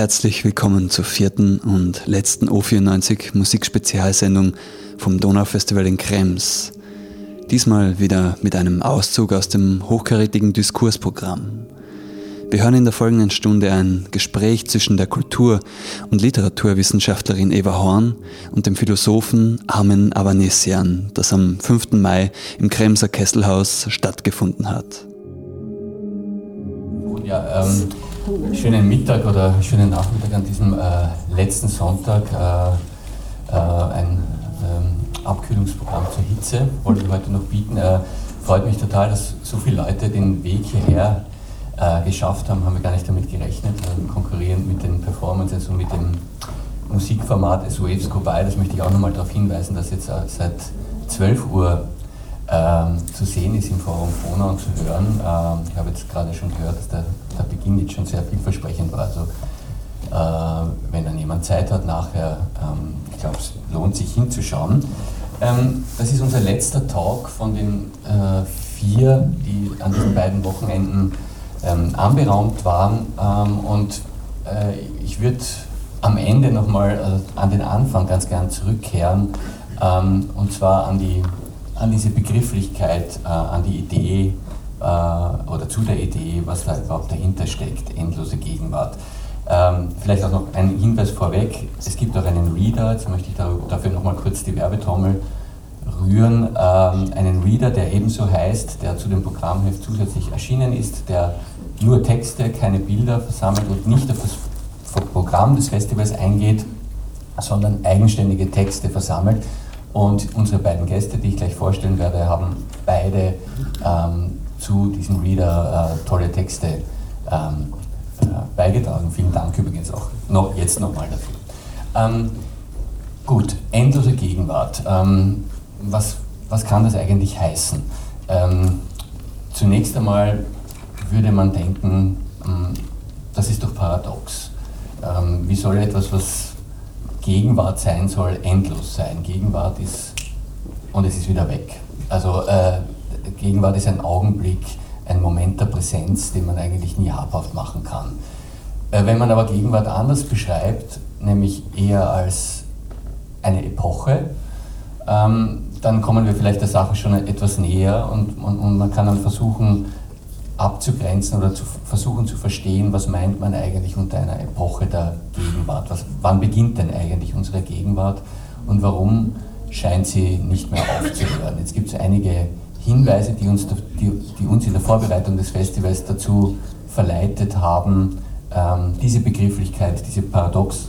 herzlich willkommen zur vierten und letzten O94 Musikspezialsendung vom Donaufestival in Krems. Diesmal wieder mit einem Auszug aus dem hochkarätigen Diskursprogramm. Wir hören in der folgenden Stunde ein Gespräch zwischen der Kultur- und Literaturwissenschaftlerin Eva Horn und dem Philosophen Armen Avanesian, das am 5. Mai im Kremser Kesselhaus stattgefunden hat. Ja, ähm, schönen Mittag oder schönen Nachmittag an diesem äh, letzten Sonntag. Äh, äh, ein ähm, Abkühlungsprogramm zur Hitze wollte ich heute noch bieten. Äh, freut mich total, dass so viele Leute den Weg hierher äh, geschafft haben, haben wir gar nicht damit gerechnet, äh, konkurrierend mit den Performances und mit dem Musikformat SOFs Goodbye. Das möchte ich auch nochmal darauf hinweisen, dass jetzt seit 12 Uhr ähm, zu sehen ist im Forum Fona und zu hören. Ähm, ich habe jetzt gerade schon gehört, dass der, der, Beginn jetzt schon sehr vielversprechend war. Also äh, wenn dann jemand Zeit hat nachher, ähm, ich glaube, es lohnt sich hinzuschauen. Ähm, das ist unser letzter Talk von den äh, vier, die an diesen beiden Wochenenden ähm, anberaumt waren. Ähm, und äh, ich würde am Ende nochmal äh, an den Anfang ganz gern zurückkehren, und zwar an die an diese Begrifflichkeit, äh, an die Idee äh, oder zu der Idee, was da überhaupt dahinter steckt, endlose Gegenwart. Ähm, vielleicht auch noch ein Hinweis vorweg, es gibt auch einen Reader, jetzt möchte ich dafür nochmal kurz die Werbetrommel rühren, ähm, einen Reader, der ebenso heißt, der zu dem Programmheft zusätzlich erschienen ist, der nur Texte, keine Bilder versammelt und nicht auf das Programm des Festivals eingeht, sondern eigenständige Texte versammelt. Und unsere beiden Gäste, die ich gleich vorstellen werde, haben beide ähm, zu diesem Reader äh, tolle Texte ähm, äh, beigetragen. Vielen Dank übrigens auch noch, jetzt nochmal dafür. Ähm, gut, endlose Gegenwart. Ähm, was, was kann das eigentlich heißen? Ähm, zunächst einmal würde man denken, ähm, das ist doch paradox. wie soll etwas, was Gegenwart sein soll, endlos sein. Gegenwart ist und es ist wieder weg. Also äh, Gegenwart ist ein Augenblick, ein Moment der Präsenz, den man eigentlich nie habhaft machen kann. Äh, wenn man aber Gegenwart anders beschreibt, nämlich eher als eine Epoche, ähm, dann kommen wir vielleicht der Sache schon etwas näher und, und, und man kann dann versuchen, abzugrenzen oder zu versuchen zu verstehen, was meint man eigentlich unter einer Epoche der Gegenwart. Was, wann beginnt denn eigentlich unsere Gegenwart und warum scheint sie nicht mehr aufzuhören? Jetzt gibt es einige Hinweise, die uns, die, die, uns in der Vorbereitung des Festivals dazu verleitet haben, ähm, diese Begrifflichkeit, diese paradox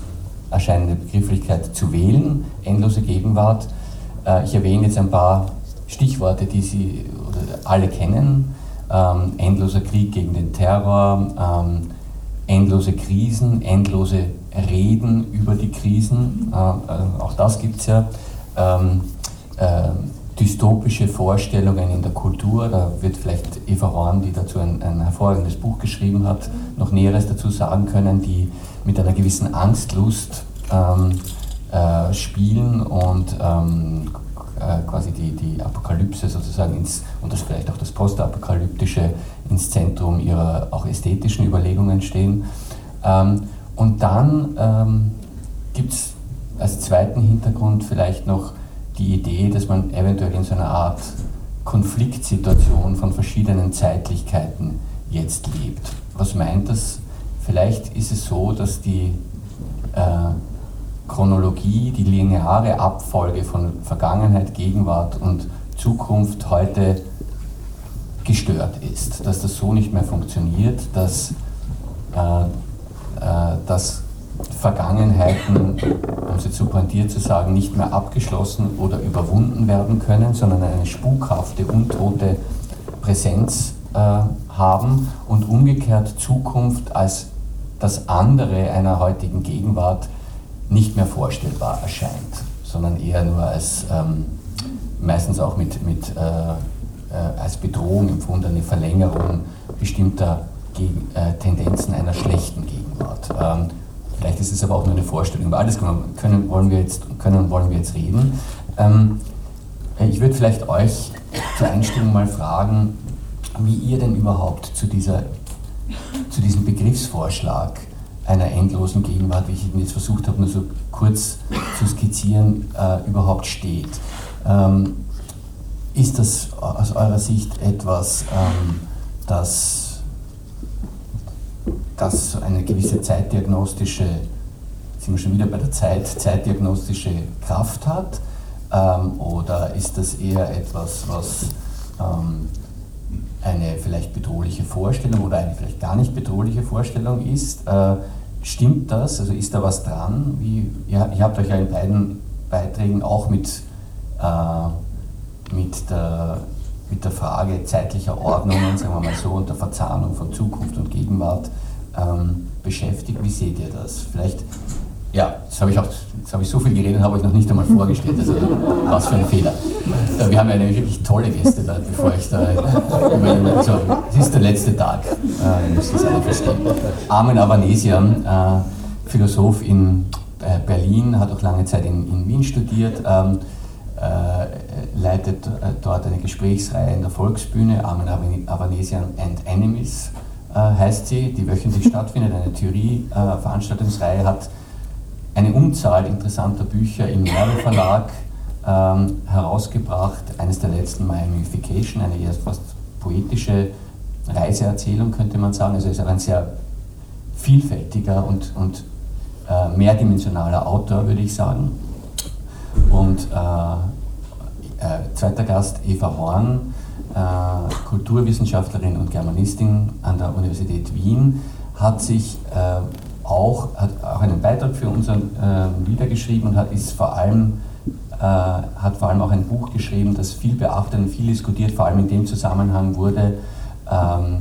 erscheinende Begrifflichkeit zu wählen, endlose Gegenwart. Äh, ich erwähne jetzt ein paar Stichworte, die Sie alle kennen ähm, endloser Krieg gegen den Terror, ähm, endlose Krisen, endlose Reden über die Krisen, äh, äh, auch das gibt es ja. Ähm, äh, dystopische Vorstellungen in der Kultur, da wird vielleicht Eva Horn, die dazu ein, ein hervorragendes Buch geschrieben hat, noch Näheres dazu sagen können, die mit einer gewissen Angstlust ähm, äh, spielen und ähm, äh, quasi die, die Apokalypse sozusagen ins, und das vielleicht auch das Postapokalyptische ins Zentrum ihrer auch ästhetischen Überlegungen stehen. Ähm, und dann ähm, gibt es als zweiten Hintergrund vielleicht noch die Idee, dass man eventuell in so einer Art Konfliktsituation von verschiedenen Zeitlichkeiten jetzt lebt. Was meint das? Vielleicht ist es so, dass die äh, Chronologie, die lineare Abfolge von Vergangenheit, Gegenwart und Zukunft heute gestört ist, dass das so nicht mehr funktioniert, dass, äh, äh, dass Vergangenheiten, um sie zu pointiert zu sagen, nicht mehr abgeschlossen oder überwunden werden können, sondern eine spukhafte, untote Präsenz äh, haben und umgekehrt Zukunft als das andere einer heutigen Gegenwart nicht mehr vorstellbar erscheint, sondern eher nur als ähm, meistens auch mit, mit, äh, äh, als Bedrohung empfundene Verlängerung bestimmter Gegen, äh, Tendenzen einer schlechten Gegenwart. Ähm, vielleicht ist es aber auch nur eine Vorstellung. Über alles können, wollen, wir jetzt, können wollen wir jetzt reden. Ähm, ich würde vielleicht euch zur Einstimmung mal fragen, wie ihr denn überhaupt zu, dieser, zu diesem Begriffsvorschlag einer endlosen Gegenwart, wie ich jetzt versucht habe, nur so kurz zu skizzieren, äh, überhaupt steht. Ähm, ist das aus eurer Sicht etwas, ähm, das, das eine gewisse zeitdiagnostische, sind wir schon wieder bei der Zeit, zeitdiagnostische Kraft hat? Ähm, oder ist das eher etwas, was ähm, eine vielleicht bedrohliche Vorstellung oder eine vielleicht gar nicht bedrohliche Vorstellung ist? Äh, stimmt das? Also ist da was dran? Wie, ihr, ihr habt euch ja in beiden Beiträgen auch mit äh, mit der, mit der Frage zeitlicher Ordnungen, sagen wir mal so, und der Verzahnung von Zukunft und Gegenwart ähm, beschäftigt. Wie seht ihr das? Vielleicht, ja, jetzt habe ich, auch, jetzt habe ich so viel geredet, habe ich noch nicht einmal vorgestellt. Also, was für ein Fehler. Äh, wir haben ja eine wirklich tolle Gäste da, bevor ich da. So, es ist der letzte Tag, äh, muss das alle verstehen. Armin Avanesian, äh, Philosoph in äh, Berlin, hat auch lange Zeit in, in Wien studiert. Ähm, äh, leitet äh, dort eine Gesprächsreihe in der Volksbühne, Armen Avanesian and Enemies äh, heißt sie, die wöchentlich stattfindet, eine Theorie-Veranstaltungsreihe, hat eine Unzahl interessanter Bücher im Merle Verlag ähm, herausgebracht. Eines der letzten Miamification, eine eher fast poetische Reiseerzählung, könnte man sagen. Also ist auch ein sehr vielfältiger und, und äh, mehrdimensionaler Autor, würde ich sagen. Und äh, äh, zweiter Gast Eva Horn, äh, Kulturwissenschaftlerin und Germanistin an der Universität Wien, hat sich äh, auch, hat auch einen Beitrag für unseren äh, Lieder geschrieben und hat, ist vor allem, äh, hat vor allem auch ein Buch geschrieben, das viel beachtet und viel diskutiert, vor allem in dem Zusammenhang wurde ähm,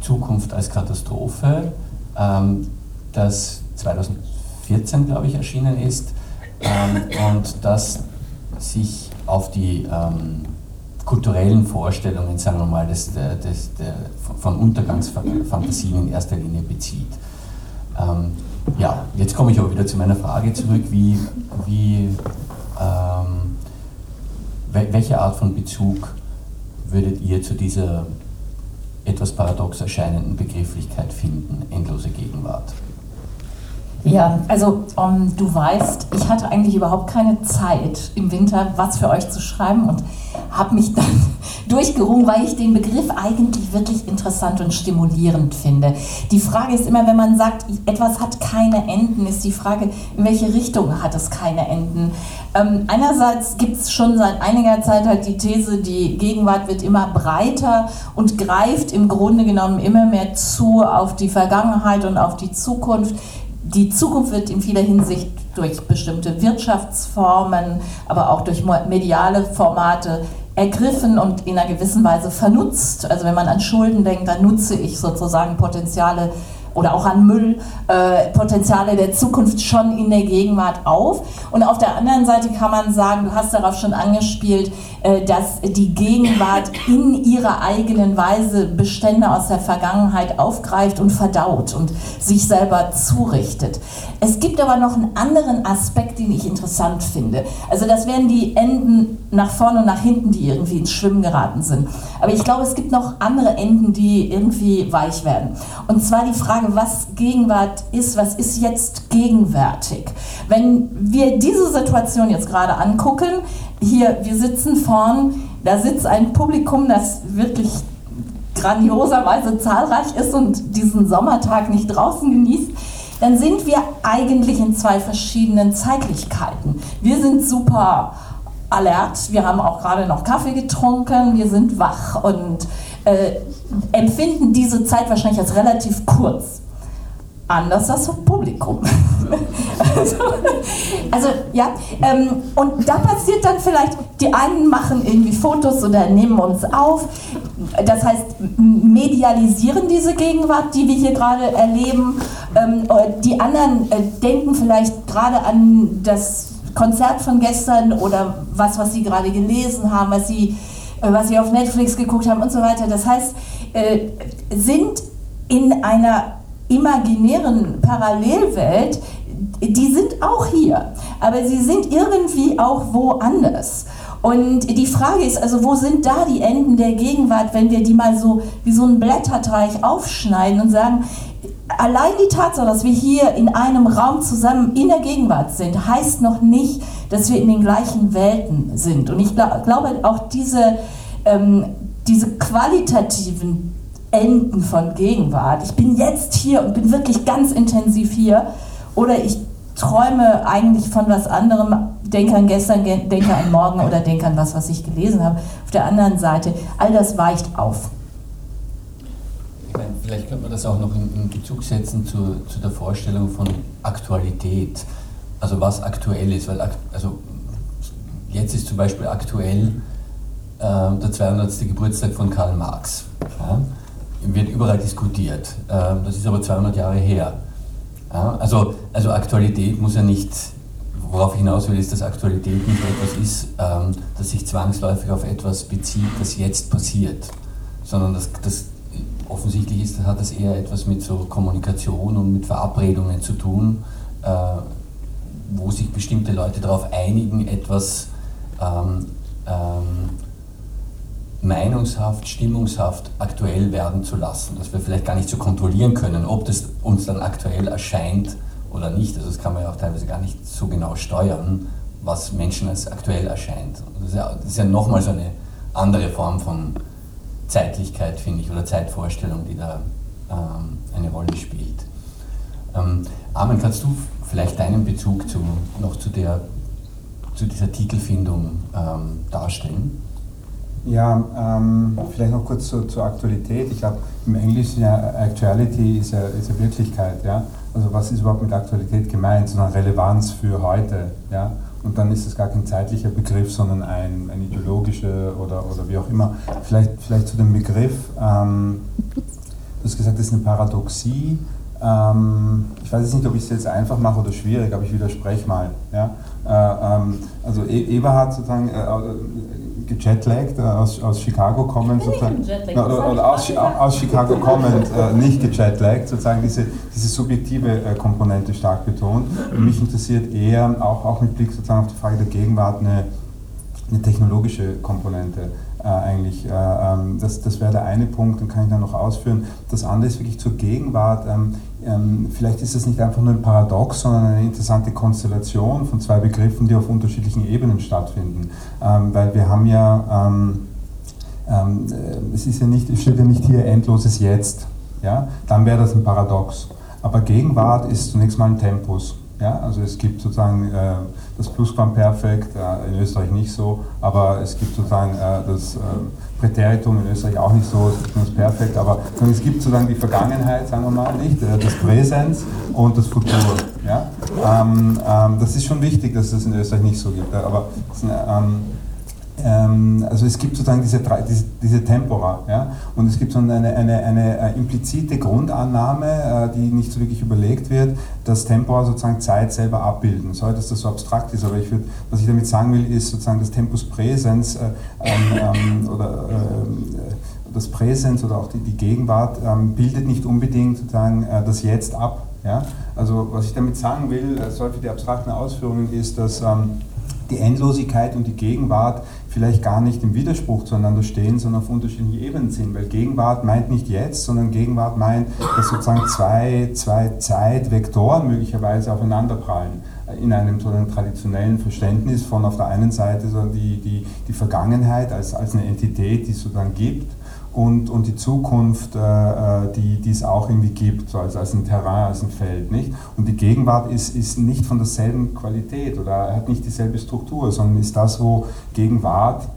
Zukunft als Katastrophe, ähm, das 2014, glaube ich, erschienen ist ähm, und das sich auf die ähm, kulturellen Vorstellungen, sagen wir mal, des, des, der, von Untergangsfantasien in erster Linie bezieht. Ähm, ja, jetzt komme ich aber wieder zu meiner Frage zurück, wie, wie ähm, welche Art von Bezug würdet ihr zu dieser etwas paradox erscheinenden Begrifflichkeit finden, endlose Gegenwart? Ja, also um, ähm, du weißt, ich hatte eigentlich überhaupt keine Zeit im Winter, was für euch zu schreiben und habe mich dann durchgerungen, weil ich den Begriff eigentlich wirklich interessant und stimulierend finde. Die Frage ist immer, wenn man sagt, etwas hat keine Enden, ist die Frage, in welche Richtung hat es keine Enden. Ähm, einerseits gibt es schon seit einiger Zeit halt die These, die Gegenwart wird immer breiter und greift im Grunde genommen immer mehr zu auf die Vergangenheit und auf die Zukunft die Zukunft wird in vieler Hinsicht durch bestimmte Wirtschaftsformen, aber auch durch mediale Formate ergriffen und in einer gewissen Weise vernutzt. Also wenn man an Schulden denkt, dann nutze ich sozusagen Potenziale oder auch an Müllpotenziale äh, der Zukunft schon in der Gegenwart auf. Und auf der anderen Seite kann man sagen, du hast darauf schon angespielt, äh, dass die Gegenwart in ihrer eigenen Weise Bestände aus der Vergangenheit aufgreift und verdaut und sich selber zurichtet. Es gibt aber noch einen anderen Aspekt, den ich interessant finde. Also das wären die Enden nach vorne und nach hinten, die irgendwie ins Schwimmen geraten sind. Aber ich glaube, es gibt noch andere Enden, die irgendwie weich werden. Und zwar die Frage, Frage, was Gegenwart ist, was ist jetzt gegenwärtig. Wenn wir diese Situation jetzt gerade angucken, hier, wir sitzen vorn, da sitzt ein Publikum, das wirklich grandioserweise zahlreich ist und diesen Sommertag nicht draußen genießt, dann sind wir eigentlich in zwei verschiedenen Zeitlichkeiten. Wir sind super alert, wir haben auch gerade noch Kaffee getrunken, wir sind wach und äh, empfinden diese Zeit wahrscheinlich als relativ kurz. Anders das Publikum. also, also, ja, ähm, und da passiert dann vielleicht, die einen machen irgendwie Fotos oder nehmen uns auf. Das heißt, medialisieren diese Gegenwart, die wir hier gerade erleben. Ähm, die anderen äh, denken vielleicht gerade an das Konzert von gestern oder was, was sie gerade gelesen haben, was sie äh, was sie auf Netflix geguckt haben und so weiter. Das heißt, äh, sind in einer imaginären Parallelwelt, die sind auch hier, aber sie sind irgendwie auch woanders. Und die Frage ist also, wo sind da die Enden der Gegenwart, wenn wir die mal so wie so ein Blätterteich aufschneiden und sagen, allein die Tatsache, dass wir hier in einem Raum zusammen in der Gegenwart sind, heißt noch nicht, dass wir in den gleichen Welten sind. Und ich glaub, glaube auch diese, ähm, diese qualitativen Enden von Gegenwart. Ich bin jetzt hier und bin wirklich ganz intensiv hier. Oder ich träume eigentlich von was anderem, denke an gestern, denke an morgen oder denke an was, was ich gelesen habe. Auf der anderen Seite, all das weicht auf. Ich meine, vielleicht könnte man das auch noch in, in Bezug setzen zu, zu der Vorstellung von Aktualität. Also was aktuell ist, weil also jetzt ist zum Beispiel aktuell äh, der 200. Geburtstag von Karl Marx. Ja? Wird überall diskutiert. Äh, das ist aber 200 Jahre her. Ja? Also, also Aktualität muss ja nicht, worauf ich hinaus will, ist, dass Aktualität nicht etwas ist, ähm, das sich zwangsläufig auf etwas bezieht, das jetzt passiert, sondern das, das offensichtlich ist, hat das eher etwas mit so Kommunikation und mit Verabredungen zu tun, äh, wo sich bestimmte Leute darauf einigen, etwas ähm, ähm, meinungshaft, stimmungshaft aktuell werden zu lassen, dass wir vielleicht gar nicht so kontrollieren können, ob das uns dann aktuell erscheint oder nicht. Also das kann man ja auch teilweise gar nicht so genau steuern, was Menschen als aktuell erscheint. Das ist ja, das ist ja nochmal so eine andere Form von Zeitlichkeit, finde ich, oder Zeitvorstellung, die da ähm, eine Rolle spielt. Ähm, Armin, kannst du vielleicht deinen Bezug zu, noch zu, der, zu dieser Titelfindung ähm, darstellen? Ja, ähm, vielleicht noch kurz zu, zur Aktualität. Ich glaube, im Englischen ja Actuality ist ja, ist ja Wirklichkeit. Ja? Also was ist überhaupt mit Aktualität gemeint? Sondern Relevanz für heute. Ja? Und dann ist es gar kein zeitlicher Begriff, sondern ein, ein ideologischer oder, oder wie auch immer. Vielleicht, vielleicht zu dem Begriff, ähm, du hast gesagt, das ist eine Paradoxie. Ähm, ich weiß jetzt nicht, ob ich es jetzt einfach mache oder schwierig, aber ich widerspreche mal. Ja? Äh, ähm, also e Eberhard sozusagen äh, gejetlaggt, äh, aus, aus Chicago kommend, sozusagen, oder, oder aus, aus, Chicago kommend, äh, nicht gejetlaggt, sozusagen diese, diese subjektive äh, Komponente stark betont. Und mich interessiert eher, auch, auch mit Blick sozusagen auf die Frage der Gegenwart, eine, eine technologische Komponente. Äh, eigentlich. Äh, ähm, das das wäre der eine Punkt, den kann ich dann noch ausführen. Das andere ist wirklich zur Gegenwart. Ähm, ähm, vielleicht ist es nicht einfach nur ein Paradox, sondern eine interessante Konstellation von zwei Begriffen, die auf unterschiedlichen Ebenen stattfinden. Ähm, weil wir haben ja, ähm, äh, es, ist ja nicht, steht ja nicht hier endloses Jetzt. Ja? Dann wäre das ein Paradox. Aber Gegenwart ist zunächst mal ein Tempus. Ja, also es gibt sozusagen äh, das Plusquamperfekt, äh, in Österreich nicht so, aber es gibt sozusagen äh, das äh, Präteritum in Österreich auch nicht so, es gibt nur das Perfekt, aber es gibt sozusagen die Vergangenheit, sagen wir mal, nicht, äh, das Präsens und das Futur. Ja? Ähm, ähm, das ist schon wichtig, dass es das in Österreich nicht so gibt, aber ähm, ähm, also es gibt sozusagen diese, diese, diese Tempora ja? und es gibt so eine, eine, eine, äh, implizite Grundannahme, äh, die nicht so wirklich überlegt wird, dass Tempora sozusagen Zeit selber abbilden soll, dass das so abstrakt ist, aber ich würd, was ich damit sagen will, ist sozusagen das Tempus Präsens äh, ähm, oder äh, das Präsens oder auch die, die Gegenwart ähm, bildet nicht unbedingt sozusagen äh, das Jetzt ab. Ja? Also was ich damit sagen will, äh, so für die abstrakten Ausführungen ist, dass ähm, die Endlosigkeit und die Gegenwart vielleicht gar nicht im Widerspruch zueinander stehen, sondern auf unterschiedlichen Ebenen sind. Weil Gegenwart meint nicht jetzt, sondern Gegenwart meint, dass sozusagen zwei, zwei Zeitvektoren möglicherweise aufeinanderprallen. In einem so einem traditionellen Verständnis von auf der einen Seite so die, die, die Vergangenheit als, als eine Entität, die es sozusagen gibt, und, und die Zukunft, äh, äh, die, die es auch irgendwie gibt, so als, als ein Terrain, als ein Feld. Nicht? Und die Gegenwart ist, ist nicht von derselben Qualität oder hat nicht dieselbe Struktur, sondern ist das, wo Gegenwart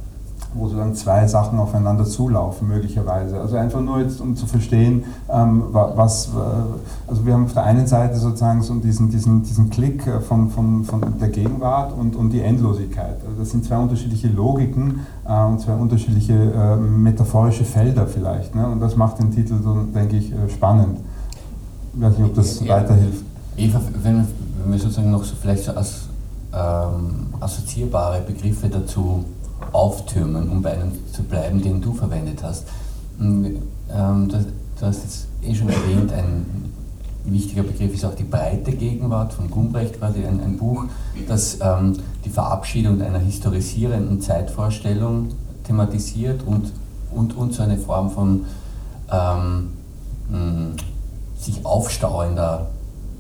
wo sozusagen zwei Sachen aufeinander zulaufen, möglicherweise. Also einfach nur jetzt, um zu verstehen, ähm, was, äh, also wir haben auf der einen Seite sozusagen so diesen, diesen, diesen Klick äh, von, von, von der Gegenwart und, und die Endlosigkeit. Also das sind zwei unterschiedliche Logiken äh, und zwei unterschiedliche äh, metaphorische Felder vielleicht. Ne? Und das macht den Titel, so, denke ich, äh, spannend. Ich weiß nicht, ob das ja, weiterhilft. Eva, wenn, wenn wir sozusagen noch so vielleicht so als ähm, assoziierbare Begriffe dazu auftürmen, um bei einem zu bleiben, den du verwendet hast. Ähm, du, du hast jetzt eh schon erwähnt, ein wichtiger Begriff ist auch die breite Gegenwart von Gumbrecht, quasi ein, ein Buch, das ähm, die Verabschiedung einer historisierenden Zeitvorstellung thematisiert und, und, und so eine Form von ähm, sich aufstauender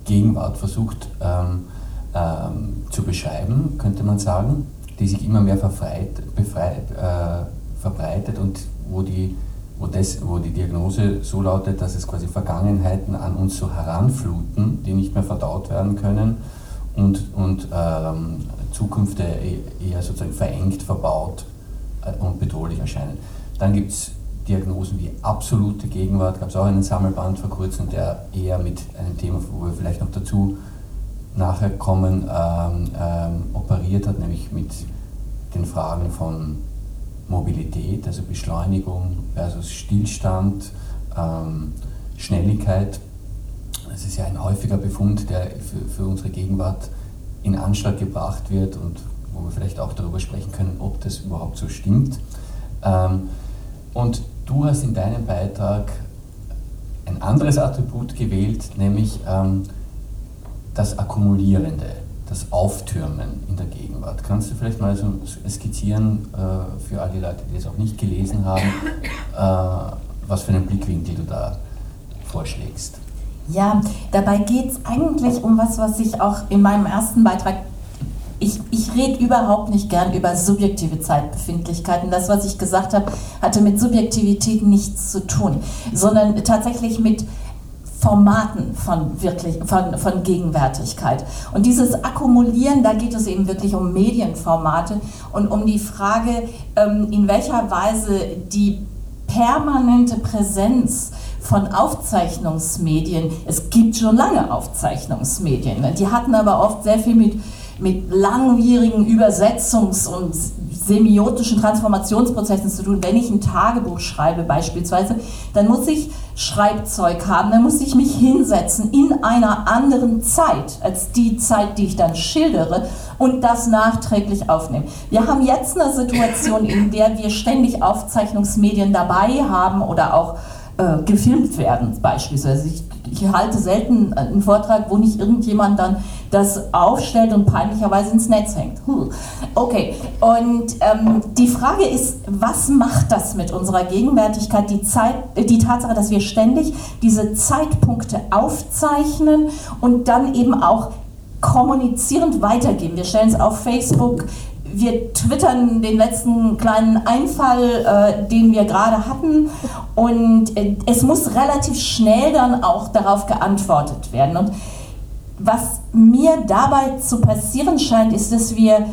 Gegenwart versucht ähm, ähm, zu beschreiben, könnte man sagen, die sich immer mehr verfreit, befreit, äh, verbreitet und wo die, wo, das, wo die Diagnose so lautet, dass es quasi Vergangenheiten an uns so heranfluten, die nicht mehr verdaut werden können und, und ähm, Zukünfte eher sozusagen verengt, verbaut äh, und bedrohlich erscheinen. Dann gibt es Diagnosen wie absolute Gegenwart, gab es auch einen Sammelband vor kurzem, der eher mit einem Thema, wo wir vielleicht noch dazu nachher kommen, ähm, ähm, operiert hat, nämlich mit den Fragen von Mobilität, also Beschleunigung versus Stillstand, ähm, Schnelligkeit. Das ist ja ein häufiger Befund, der für, für unsere Gegenwart in Anschlag gebracht wird und wo wir vielleicht auch darüber sprechen können, ob das überhaupt so stimmt. Ähm, und du hast in deinem Beitrag ein anderes Attribut gewählt, nämlich ähm, das Akkumulierende, das Auftürmen in der Gegenwart. Kannst du vielleicht mal so skizzieren äh, für alle Leute, die es auch nicht gelesen haben, äh, was für einen Blickwinkel du da vorschlägst? Ja, dabei geht es eigentlich um was, was ich auch in meinem ersten Beitrag ich, ich rede überhaupt nicht gern über subjektive Zeitbefindlichkeiten. Das, was ich gesagt habe, hatte mit Subjektivität nichts zu tun, sondern tatsächlich mit Formaten von, wirklich, von, von Gegenwärtigkeit. Und dieses Akkumulieren, da geht es eben wirklich um Medienformate und um die Frage, ähm, in welcher Weise die permanente Präsenz von Aufzeichnungsmedien, es gibt schon lange Aufzeichnungsmedien, ne? die hatten aber oft sehr viel mit mit langwierigen Übersetzungs- und semiotischen Transformationsprozessen zu tun. Wenn ich ein Tagebuch schreibe beispielsweise, dann muss ich Schreibzeug haben, dann muss ich mich hinsetzen in einer anderen Zeit als die Zeit, die ich dann schildere und das nachträglich aufnehmen. Wir haben jetzt eine Situation, in der wir ständig Aufzeichnungsmedien dabei haben oder auch äh, gefilmt werden beispielsweise. Ich, ich halte selten einen Vortrag, wo nicht irgendjemand dann das aufstellt und peinlicherweise ins Netz hängt. Okay, und ähm, die Frage ist, was macht das mit unserer Gegenwärtigkeit, die, Zeit, die Tatsache, dass wir ständig diese Zeitpunkte aufzeichnen und dann eben auch kommunizierend weitergeben. Wir stellen es auf Facebook, wir twittern den letzten kleinen Einfall, äh, den wir gerade hatten und äh, es muss relativ schnell dann auch darauf geantwortet werden. Und was mir dabei zu passieren scheint, ist, dass wir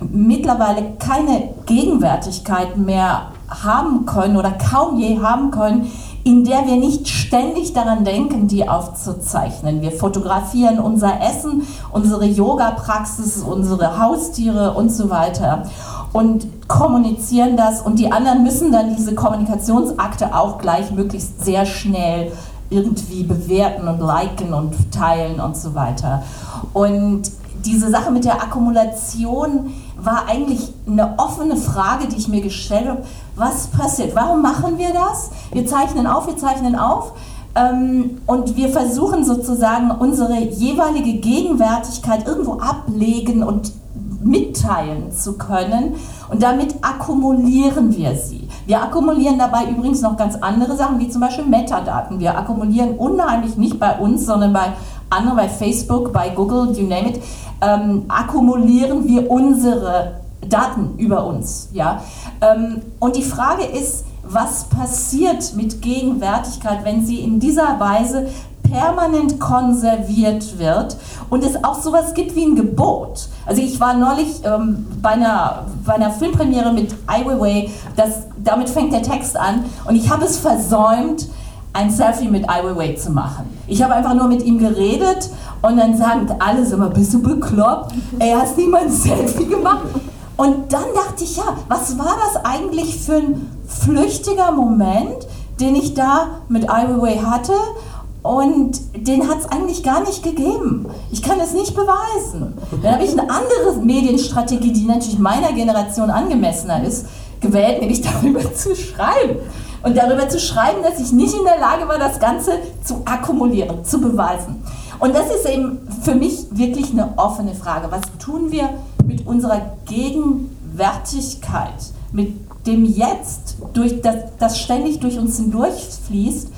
mittlerweile keine Gegenwärtigkeit mehr haben können oder kaum je haben können, in der wir nicht ständig daran denken, die aufzuzeichnen. Wir fotografieren unser Essen, unsere Yoga-Praxis, unsere Haustiere und so weiter und kommunizieren das und die anderen müssen dann diese Kommunikationsakte auch gleich möglichst sehr schnell irgendwie bewerten und liken und teilen und so weiter. Und diese Sache mit der Akkumulation war eigentlich eine offene Frage, die ich mir gestellt habe. Was passiert? Warum machen wir das? Wir zeichnen auf, wir zeichnen auf. Ähm, und wir versuchen sozusagen unsere jeweilige Gegenwärtigkeit irgendwo ablegen und mitteilen zu können. Und damit akkumulieren wir sie. Wir akkumulieren dabei übrigens noch ganz andere Sachen, wie zum Beispiel Metadaten. Wir akkumulieren unheimlich nicht bei uns, sondern bei anderen, bei Facebook, bei Google, you name it, ähm, akkumulieren wir unsere Daten über uns. Ja? Ähm, und die Frage ist, was passiert mit Gegenwärtigkeit, wenn sie in dieser Weise permanent konserviert wird und es auch sowas gibt wie ein Gebot. Also ich war neulich ähm, bei, einer, bei einer Filmpremiere mit Ai Weiwei, das, damit fängt der Text an und ich habe es versäumt, ein Selfie mit Ai Weiwei zu machen. Ich habe einfach nur mit ihm geredet und dann sagen alle so immer, bist du bekloppt? Er hat niemand ein Selfie gemacht. Und dann dachte ich, ja, was war das eigentlich für ein flüchtiger Moment, den ich da mit Ai hatte? Und den hat es eigentlich gar nicht gegeben. Ich kann es nicht beweisen. Dann habe ich eine andere Medienstrategie, die natürlich meiner Generation angemessener ist, gewählt, nämlich darüber zu schreiben. Und darüber zu schreiben, dass ich nicht in der Lage war, das Ganze zu akkumulieren, zu beweisen. Und das ist eben für mich wirklich eine offene Frage. Was tun wir mit unserer Gegenwärtigkeit, mit dem Jetzt, durch das, das ständig durch uns hindurchfließt?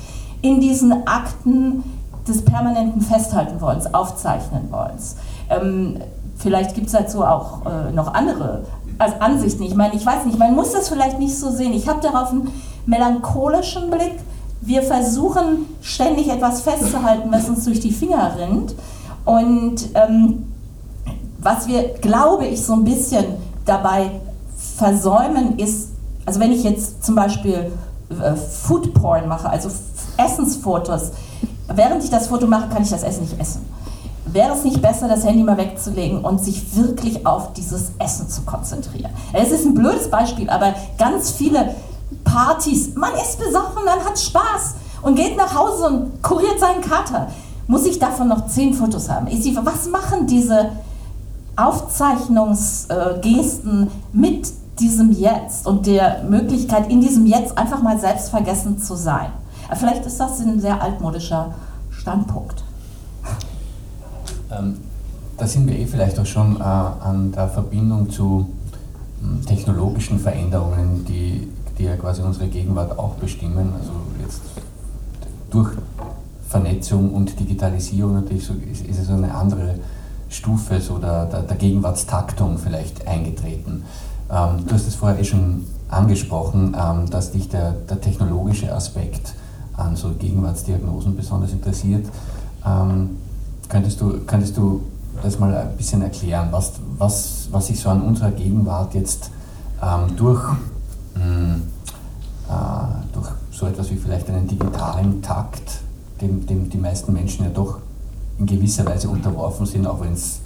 in diesen Akten, des permanenten Festhalten-Wollens, Aufzeichnen-Wollens. Ähm, vielleicht gibt es dazu auch äh, noch andere also Ansichten. Ich meine, ich weiß nicht, man muss das vielleicht nicht so sehen. Ich habe darauf einen melancholischen Blick. Wir versuchen ständig etwas festzuhalten, was uns durch die Finger rinnt. Und ähm, was wir, glaube ich, so ein bisschen dabei versäumen, ist, also wenn ich jetzt zum Beispiel äh, Food Porn mache, also Essensfotos, während ich das Foto mache, kann ich das Essen nicht essen. Wäre es nicht besser, das Handy mal wegzulegen und sich wirklich auf dieses Essen zu konzentrieren? Es ist ein blödes Beispiel, aber ganz viele Partys, man ist besoffen, man hat Spaß und geht nach Hause und kuriert seinen Kater. Muss ich davon noch zehn Fotos haben? Was machen diese Aufzeichnungsgesten mit diesem Jetzt und der Möglichkeit, in diesem Jetzt einfach mal selbstvergessen zu sein? Vielleicht ist das ein sehr altmodischer Standpunkt. Ähm, da sind wir eh vielleicht auch schon äh, an der Verbindung zu äh, technologischen Veränderungen, die, die ja quasi unsere Gegenwart auch bestimmen. Also jetzt durch Vernetzung und Digitalisierung natürlich so, ist, ist es eine andere Stufe so der, der, der Gegenwartstaktung vielleicht eingetreten. Ähm, du hast es vorher eh schon angesprochen, ähm, dass dich der, der technologische Aspekt an so Gegenwartsdiagnosen besonders interessiert. Ähm, Könntest du, könntest du das mal ein bisschen erklären, was, was, was sich so an unserer Gegenwart jetzt ähm, durch, mh, hm, äh, durch so etwas wie vielleicht einen digitalen Takt, dem, dem die meisten Menschen ja doch in gewisser Weise unterworfen sind, auch wenn es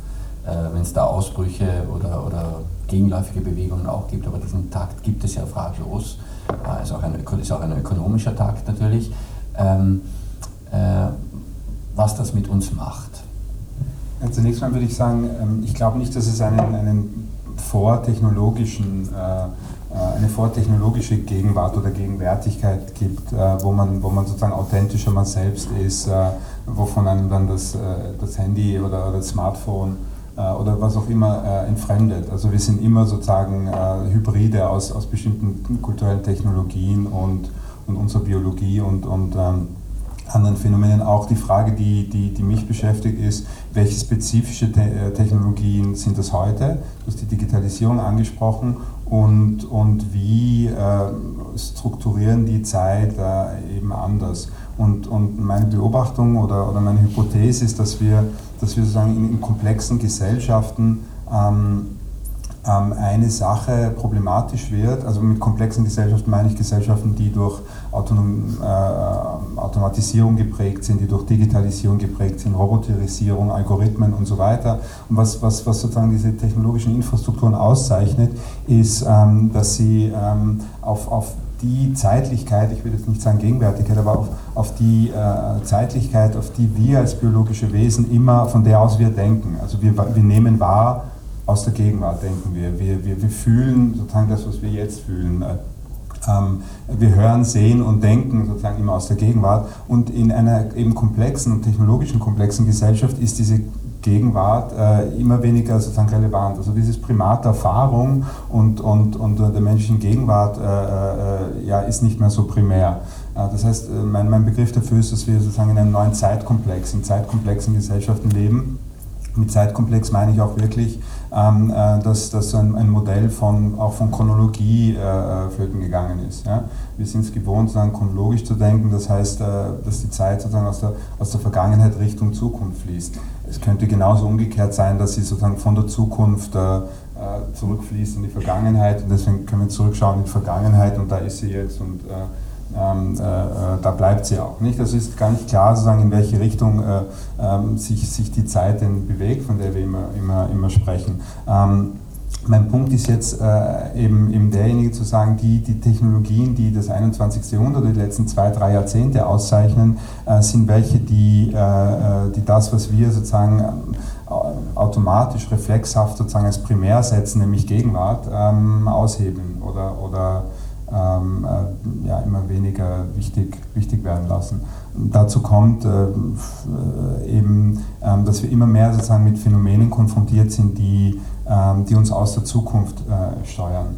äh, da Ausbrüche oder, oder gegenläufige Bewegungen auch gibt, aber diesen Takt gibt es ja fraglos. Äh, ist, auch ein, ist auch ein ökonomischer Takt natürlich. Ähm, äh, was das mit uns macht. Zunächst mal würde ich sagen, ähm, ich glaube nicht, dass es einen, einen vortechnologischen, äh, äh, eine vortechnologische Gegenwart oder Gegenwärtigkeit gibt, äh, wo man, wo man sozusagen authentischer man selbst ist, wovon einem dann das, das Handy oder, das Smartphone oder was auch immer entfremdet. Also wir sind immer sozusagen Hybride aus, aus bestimmten kulturellen Technologien und, und unserer Biologie und, und ähm, anderen Phänomenen. Auch die Frage, die, die, die mich beschäftigt, ist, welche spezifische Te äh, Technologien sind das heute? Du hast die Digitalisierung angesprochen und, und wie äh, strukturieren die Zeit äh, eben anders? Und, und meine Beobachtung oder, oder meine Hypothese ist, dass wir, dass wir sozusagen in, in komplexen Gesellschaften ähm, eine Sache problematisch wird. Also mit komplexen Gesellschaften meine ich Gesellschaften, die durch Autonom, äh, Automatisierung geprägt sind, die durch Digitalisierung geprägt sind, Roboterisierung, Algorithmen und so weiter. Und was, was, was sozusagen diese technologischen Infrastrukturen auszeichnet, ist, ähm, dass sie ähm, auf, auf die Zeitlichkeit, ich will jetzt nicht sagen Gegenwärtigkeit, aber auf, auf die äh, Zeitlichkeit, auf die wir als biologische Wesen immer von der aus wir denken. Also wir, wir nehmen wahr, aus der Gegenwart denken wir. Wir, wir, wir fühlen sozusagen das, was wir jetzt fühlen. Ähm, wir hören, sehen und denken sozusagen immer aus der Gegenwart. Und in einer eben komplexen und technologischen komplexen Gesellschaft ist diese Gegenwart äh, immer weniger sozusagen relevant. Also dieses Primat der Erfahrung und, und, und der menschlichen Gegenwart äh, äh, ja, ist nicht mehr so primär. Äh, das heißt, äh, mein, mein Begriff dafür ist, dass wir sozusagen in einem neuen Zeitkomplex, in zeitkomplexen Gesellschaften leben. Mit Zeitkomplex meine ich auch wirklich, ähm, äh, dass, dass ein, ein Modell von, auch von Chronologie äh, flöten gegangen ist. Ja? Wir sind es gewohnt, sozusagen chronologisch zu denken, das heißt, äh, dass die Zeit sozusagen aus der, aus der Vergangenheit Richtung Zukunft fließt. Es könnte genauso umgekehrt sein, dass sie sozusagen von der Zukunft äh, äh, zurückfließt in die Vergangenheit und deswegen können wir zurückschauen in die Vergangenheit und da ist sie jetzt und äh, ähm, äh, äh, da bleibt sie auch. Nicht? Das ist gar nicht klar, sozusagen, in welche Richtung äh, ähm, sich, sich die Zeit denn bewegt, von der wir immer, immer, immer sprechen. Ähm, mein Punkt ist jetzt äh, eben, eben derjenige zu sagen, die, die Technologien, die das 21. Jahrhundert, die letzten zwei, drei Jahrzehnte auszeichnen, äh, sind welche, die, äh, die das, was wir sozusagen automatisch, reflexhaft sozusagen als primär setzen, nämlich Gegenwart, ähm, aushebeln oder, oder ähm, äh, ja, immer weniger wichtig, wichtig werden lassen. Dazu kommt äh, äh, eben, ähm, dass wir immer mehr sozusagen mit Phänomenen konfrontiert sind, die, ähm, die uns aus der Zukunft äh, steuern.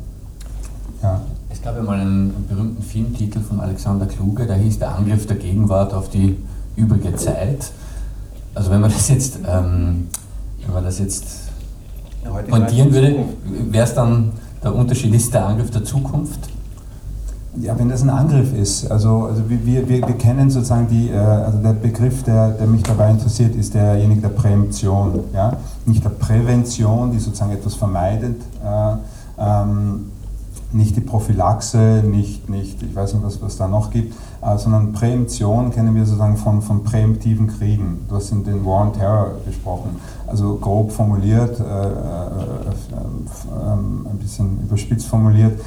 Ja. Es gab ja mal einen berühmten Filmtitel von Alexander Kluge, der hieß Der Angriff der Gegenwart auf die übrige Zeit. Also wenn man das jetzt, ähm, wenn man das jetzt pointieren würde, wäre es dann der Unterschied, ist der Angriff der Zukunft? Ja, wenn das ein Angriff ist, also, also wir, wir, wir kennen sozusagen die, äh, also der Begriff, der, der mich dabei interessiert, ist derjenige der Präemption, ja? nicht der Prävention, die sozusagen etwas vermeidet, äh, ähm, nicht die Prophylaxe, nicht, nicht ich weiß nicht, was es da noch gibt, äh, sondern Präemption kennen wir sozusagen von, von präemptiven Kriegen. Du hast in den War on Terror gesprochen. Also grob formuliert, äh, äh, äh, ein bisschen überspitzt formuliert,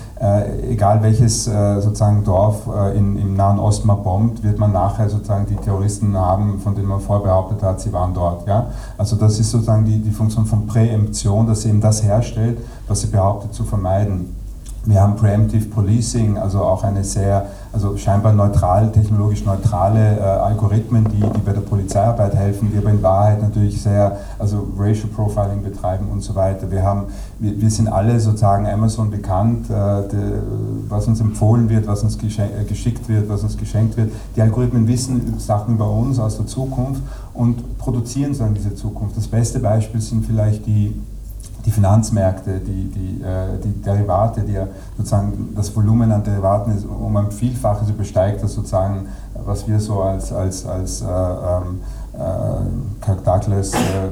egal welches sozusagen Dorf im Nahen Osten man bombt, wird man nachher sozusagen die Terroristen haben, von denen man vorher behauptet hat, sie waren dort. Ja? Also das ist sozusagen die, die Funktion von Präemption, dass sie eben das herstellt, was sie behauptet zu vermeiden. Wir haben Preemptive Policing, also auch eine sehr, also scheinbar neutral, technologisch neutrale äh, Algorithmen, die, die bei der Polizeiarbeit helfen, die aber in Wahrheit natürlich sehr, also Racial Profiling betreiben und so weiter. Wir, haben, wir, wir sind alle sozusagen Amazon bekannt, äh, die, was uns empfohlen wird, was uns äh, geschickt wird, was uns geschenkt wird. Die Algorithmen wissen Sachen über uns aus der Zukunft und produzieren dann diese Zukunft. Das beste Beispiel sind vielleicht die die Finanzmärkte, die, die, äh, die Derivate, die ja sozusagen das Volumen an Derivaten ist um ein Vielfaches übersteigt, das sozusagen, was wir so als, als, als äh, ähm, äh, Kirk Douglas äh, äh,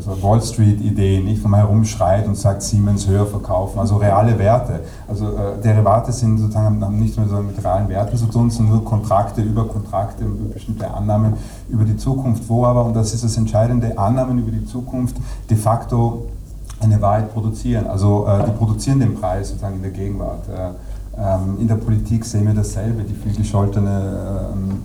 so Wall Street Idee nicht von herumschreit und sagt Siemens höher verkaufen, also reale Werte. Also äh, Derivate sind sozusagen haben nichts mehr so mit realen Werten zu tun, sondern nur Kontrakte über Kontrakte bestimmte Annahmen über die Zukunft, wo aber, und das ist das Entscheidende, Annahmen über die Zukunft de facto eine Wahrheit produzieren. Also äh, die produzieren den Preis sozusagen in der Gegenwart. Äh, ähm, in der Politik sehen wir dasselbe, die vielgescholtene ähm,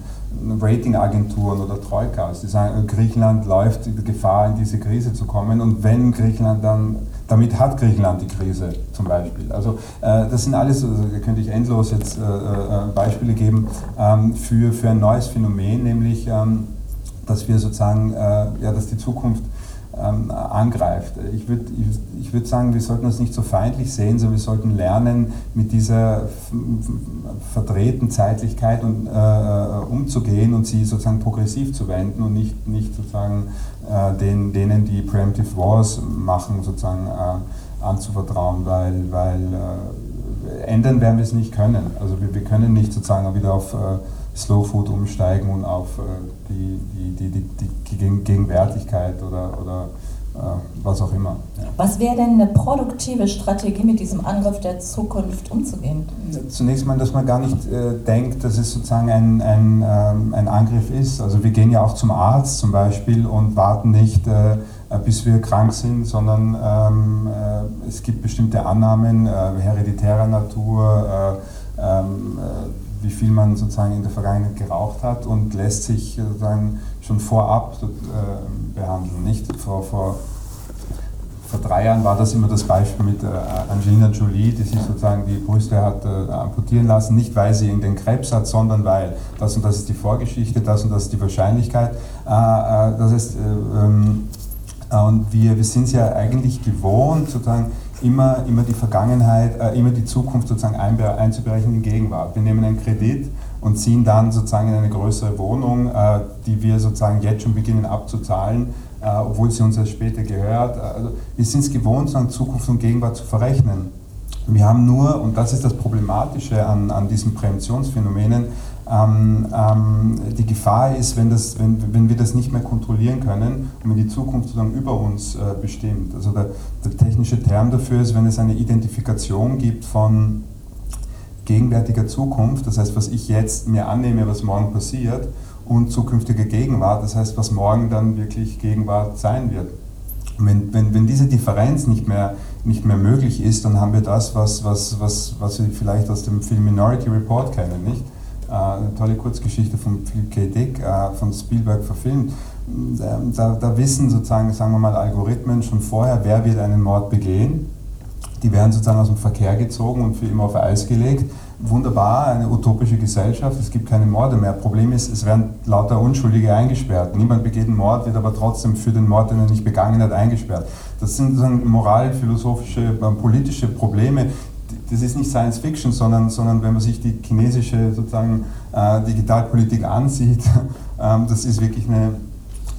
Ratingagenturen oder Troikas, die sagen, Griechenland läuft die Gefahr, in diese Krise zu kommen und wenn Griechenland dann, damit hat Griechenland die Krise zum Beispiel. Also äh, das sind alles, also, da könnte ich endlos jetzt äh, äh, Beispiele geben ähm, für, für ein neues Phänomen, nämlich ähm, dass wir sozusagen, äh, ja, dass die Zukunft ähm, angreift. Ich würde ich, ich würd sagen, wir sollten das nicht so feindlich sehen, sondern wir sollten lernen, mit dieser verdrehten Zeitlichkeit und, äh, äh, umzugehen und sie sozusagen progressiv zu wenden und nicht, nicht sozusagen äh, den, denen, die Preemptive Wars machen, sozusagen äh, anzuvertrauen, weil, weil äh, ändern werden wir es nicht können. Also wir, wir können nicht sozusagen wieder auf äh, Slow Food umsteigen und auf äh, die, die, die, die, Gegenwärtigkeit oder, oder äh, was auch immer. Ja. Was wäre denn eine produktive Strategie, mit diesem Angriff der Zukunft umzugehen? Zunächst mal, dass man gar nicht äh, denkt, dass es sozusagen ein, ein, ähm, ein Angriff ist. Also wir gehen ja auch zum Arzt zum Beispiel und warten nicht, äh, bis wir krank sind, sondern ähm, äh, es gibt bestimmte Annahmen äh, hereditärer Natur, ähm, wie viel man sozusagen in der Vergangenheit geraucht hat und lässt sich sozusagen schon vorab äh, behandeln. Nicht? Vor, vor, vor drei Jahren war das immer das Beispiel mit äh, Angelina Jolie, die sich sozusagen die Brüste hat äh, amputieren lassen, nicht weil sie den Krebs hat, sondern weil das und das ist die Vorgeschichte, das und das ist die Wahrscheinlichkeit. Äh, äh, das äh, ähm, und wir, wir sind es ja eigentlich gewohnt, sozusagen immer, immer die Vergangenheit, äh, immer die Zukunft sozusagen einzuberechnen in Gegenwart. Wir nehmen einen Kredit und ziehen dann sozusagen in eine größere Wohnung, äh, die wir sozusagen jetzt schon beginnen abzuzahlen, äh, obwohl sie uns erst später gehört. Also wir sind es gewohnt, sozusagen Zukunft und Gegenwart zu verrechnen. Wir haben nur, und das ist das Problematische an, an diesen Präemptionsphänomenen, ähm, ähm, die Gefahr ist, wenn, das, wenn, wenn wir das nicht mehr kontrollieren können und wenn die Zukunft sozusagen über uns äh, bestimmt. Also der, der technische Term dafür ist, wenn es eine Identifikation gibt von gegenwärtiger Zukunft, das heißt, was ich jetzt mir annehme, was morgen passiert, und zukünftige Gegenwart, das heißt, was morgen dann wirklich Gegenwart sein wird. Wenn, wenn, wenn diese Differenz nicht mehr, nicht mehr möglich ist, dann haben wir das, was, was, was, was wir vielleicht aus dem Film Minority Report kennen, nicht? Äh, eine tolle Kurzgeschichte von Philip K. Dick, äh, von Spielberg verfilmt. Da, da, wissen sozusagen, sagen wir mal, Algorithmen schon vorher, wer wird einen Mord begehen. Die werden sozusagen aus dem Verkehr gezogen und für immer auf Eis gelegt. Wunderbar, eine utopische Gesellschaft, es gibt keine Morde mehr. Problem ist, es werden lauter Unschuldige eingesperrt. Niemand begeht einen Mord, wird aber trotzdem für den Mord, den er nicht begangen hat, eingesperrt. Das sind sozusagen moral, philosophische, äh, politische Probleme, das ist nicht Science Fiction, sondern, sondern wenn man sich die chinesische sozusagen äh, Digitalpolitik ansieht, ähm, das ist wirklich eine,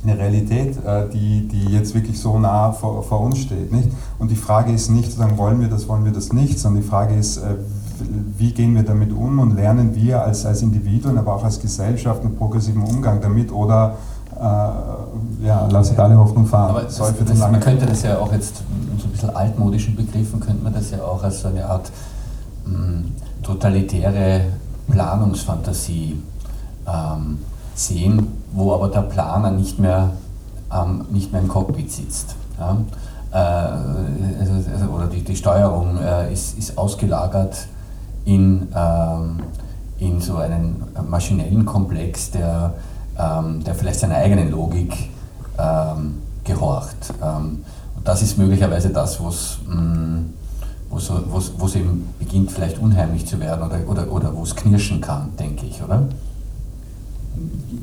eine Realität, äh, die, die jetzt wirklich so nah vor, vor uns steht. Nicht? Und die Frage ist nicht, sozusagen, wollen wir das, wollen wir das nicht, sondern die Frage ist, äh, wie gehen wir damit um und lernen wir als, als Individuen, aber auch als Gesellschaft einen progressiven Umgang damit oder äh, ja, lasst alle Hoffnung fahren. Aber das, das, man könnte das ja auch jetzt in so ein bisschen altmodischen Begriffen, könnte man das ja auch als so eine Art mh, hm, totalitäre Planungsfantasie ähm, sehen, wo aber der Planer nicht mehr, ähm, nicht mehr im Cockpit sitzt. Ja? Äh, also, also, oder die, die Steuerung äh, ist, ist ausgelagert in, ähm, in so einen maschinellen Komplex, der ähm, der vielleicht seiner eigenen Logik ähm, gehorcht. Ähm, und das ist möglicherweise das, was wo es eben beginnt, vielleicht unheimlich zu werden oder, oder, oder wo es knirschen kann, denke ich, oder?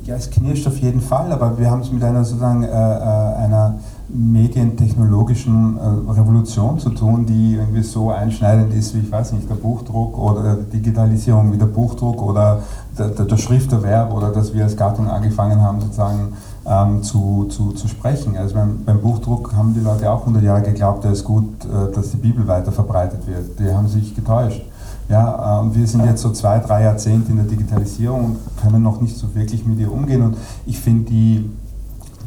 Ja, es knirscht auf jeden Fall, aber wir haben es mit einer sozusagen äh, äh einer medientechnologischen äh, Revolution zu tun, die irgendwie so einschneidend ist wie, ich weiß nicht, der Buchdruck oder Digitalisierung wie der Buchdruck oder der, der, der Schrifterwerb oder dass wir als Gattung angefangen haben, sozusagen ähm, zu, zu, zu sprechen. Also beim, beim, Buchdruck haben die Leute auch 100 Jahre geglaubt, es ist gut, äh, dass die Bibel weiter verbreitet wird. Die haben sich getäuscht. Ja, äh, und wir sind jetzt so zwei, drei Jahrzehnte in der Digitalisierung und können noch nicht so wirklich mit ihr umgehen. Und ich finde die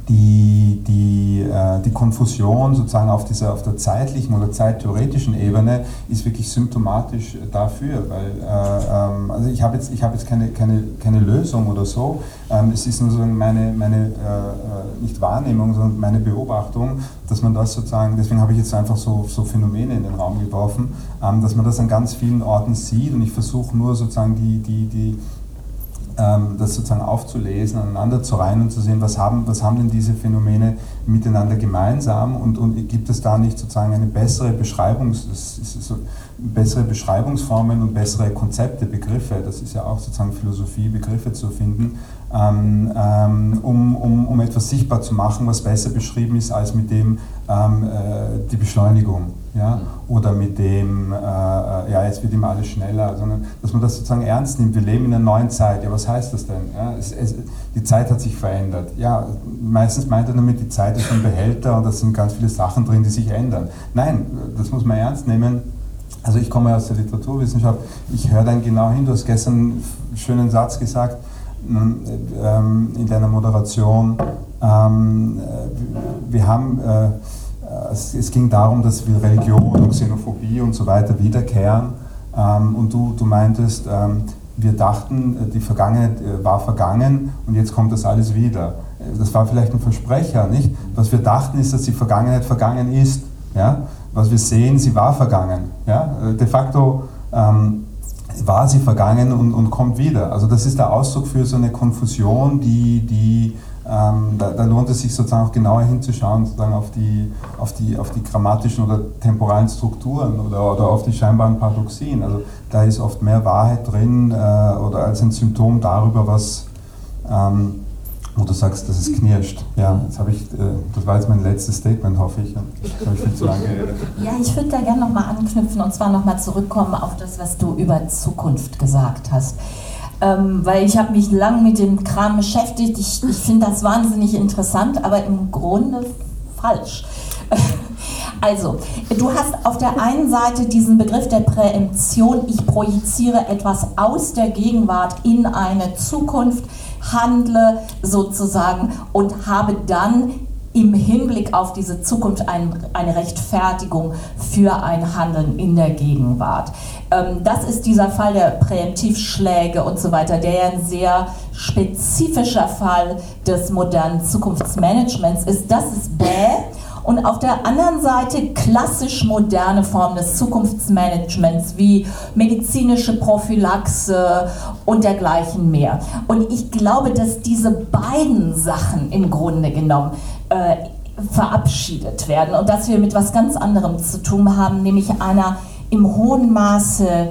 die, die, äh, die Konfusion sozusagen auf, dieser, auf der zeitlichen oder zeittheoretischen Ebene ist wirklich symptomatisch dafür, weil äh, ähm, also ich habe jetzt, ich hab jetzt keine, keine, keine Lösung oder so, ähm, es ist nur so meine, meine äh, äh, nicht Wahrnehmung, sondern meine Beobachtung, dass man das sozusagen, deswegen habe ich jetzt einfach so, so Phänomene in den Raum geworfen, ähm, dass man das an ganz vielen Orten sieht und ich versuche nur sozusagen die, die, die das sozusagen aufzulesen, aneinander zu reihen und zu sehen, was haben, was haben denn diese Phänomene miteinander gemeinsam und, und gibt es da nicht sozusagen eine bessere Beschreibungs, so, bessere Beschreibungsformen und bessere Konzepte, Begriffe, das ist ja auch sozusagen Philosophie, Begriffe zu finden, ähm, ähm, um, um, um etwas sichtbar zu machen, was besser beschrieben ist als mit dem ähm, äh, die Beschleunigung ja? oder mit dem, äh, ja, jetzt wird immer alles schneller, sondern dass man das sozusagen ernst nimmt. Wir leben in einer neuen Zeit. Ja, was heißt das denn? Ja, es, es, die Zeit hat sich verändert. Ja, meistens meint er damit, die Zeit ist ein Behälter und da sind ganz viele Sachen drin, die sich ändern. Nein, das muss man ernst nehmen. Also ich komme aus der Literaturwissenschaft, ich höre dann genau hin, du hast gestern einen schönen Satz gesagt, in deiner Moderation. Ähm, äh, wir haben, äh, es, ging darum, dass wir Religion und Xenophobie und so weiter wiederkehren. Ähm, und du, du meintest, ähm, wir dachten, die Vergangenheit äh, war vergangen und jetzt kommt das alles wieder. Das war vielleicht ein Versprecher, nicht? Was wir dachten ist, dass die Vergangenheit vergangen ist. Ja? Was wir sehen, sie war vergangen. Ja? De facto ähm, war sie vergangen und, und kommt wieder. Also das ist der Ausdruck für so eine Konfusion, die, die ähm, da, da, lohnt es sich sozusagen auch genauer hinzuschauen, sozusagen auf die, auf die, auf die grammatischen oder temporalen Strukturen oder, oder auf die scheinbaren Paradoxien. Also da ist oft mehr Wahrheit drin äh, oder als ein Symptom darüber, was ähm, wo du sagst, dass es knirscht. Ja, jetzt habe ich, äh, das war jetzt mein letztes Statement, hoffe ich. Ich habe viel zu lange geredet. Ja, ich würde da gerne nochmal anknüpfen und zwar nochmal zurückkommen auf das, was du über Zukunft gesagt hast. Ähm, weil ich habe mich lang mit dem Kram beschäftigt. Ich, ich finde das wahnsinnig interessant, aber im Grunde falsch. Also, du hast auf der einen Seite diesen Begriff der Präemption, ich projiziere etwas aus der Gegenwart in eine Zukunft, handle sozusagen und habe dann im Hinblick auf diese Zukunft ein, eine Rechtfertigung für ein Handeln in der Gegenwart. Ähm, das ist dieser Fall der Präemptivschläge und so weiter, der ja ein sehr spezifischer Fall des modernen Zukunftsmanagements ist. Das ist bäh und auf der anderen Seite klassisch moderne Formen des Zukunftsmanagements wie medizinische Prophylaxe und dergleichen mehr. Und ich glaube, dass diese beiden Sachen im Grunde genommen äh, verabschiedet werden und dass wir mit was ganz anderem zu tun haben, nämlich einer im hohen Maße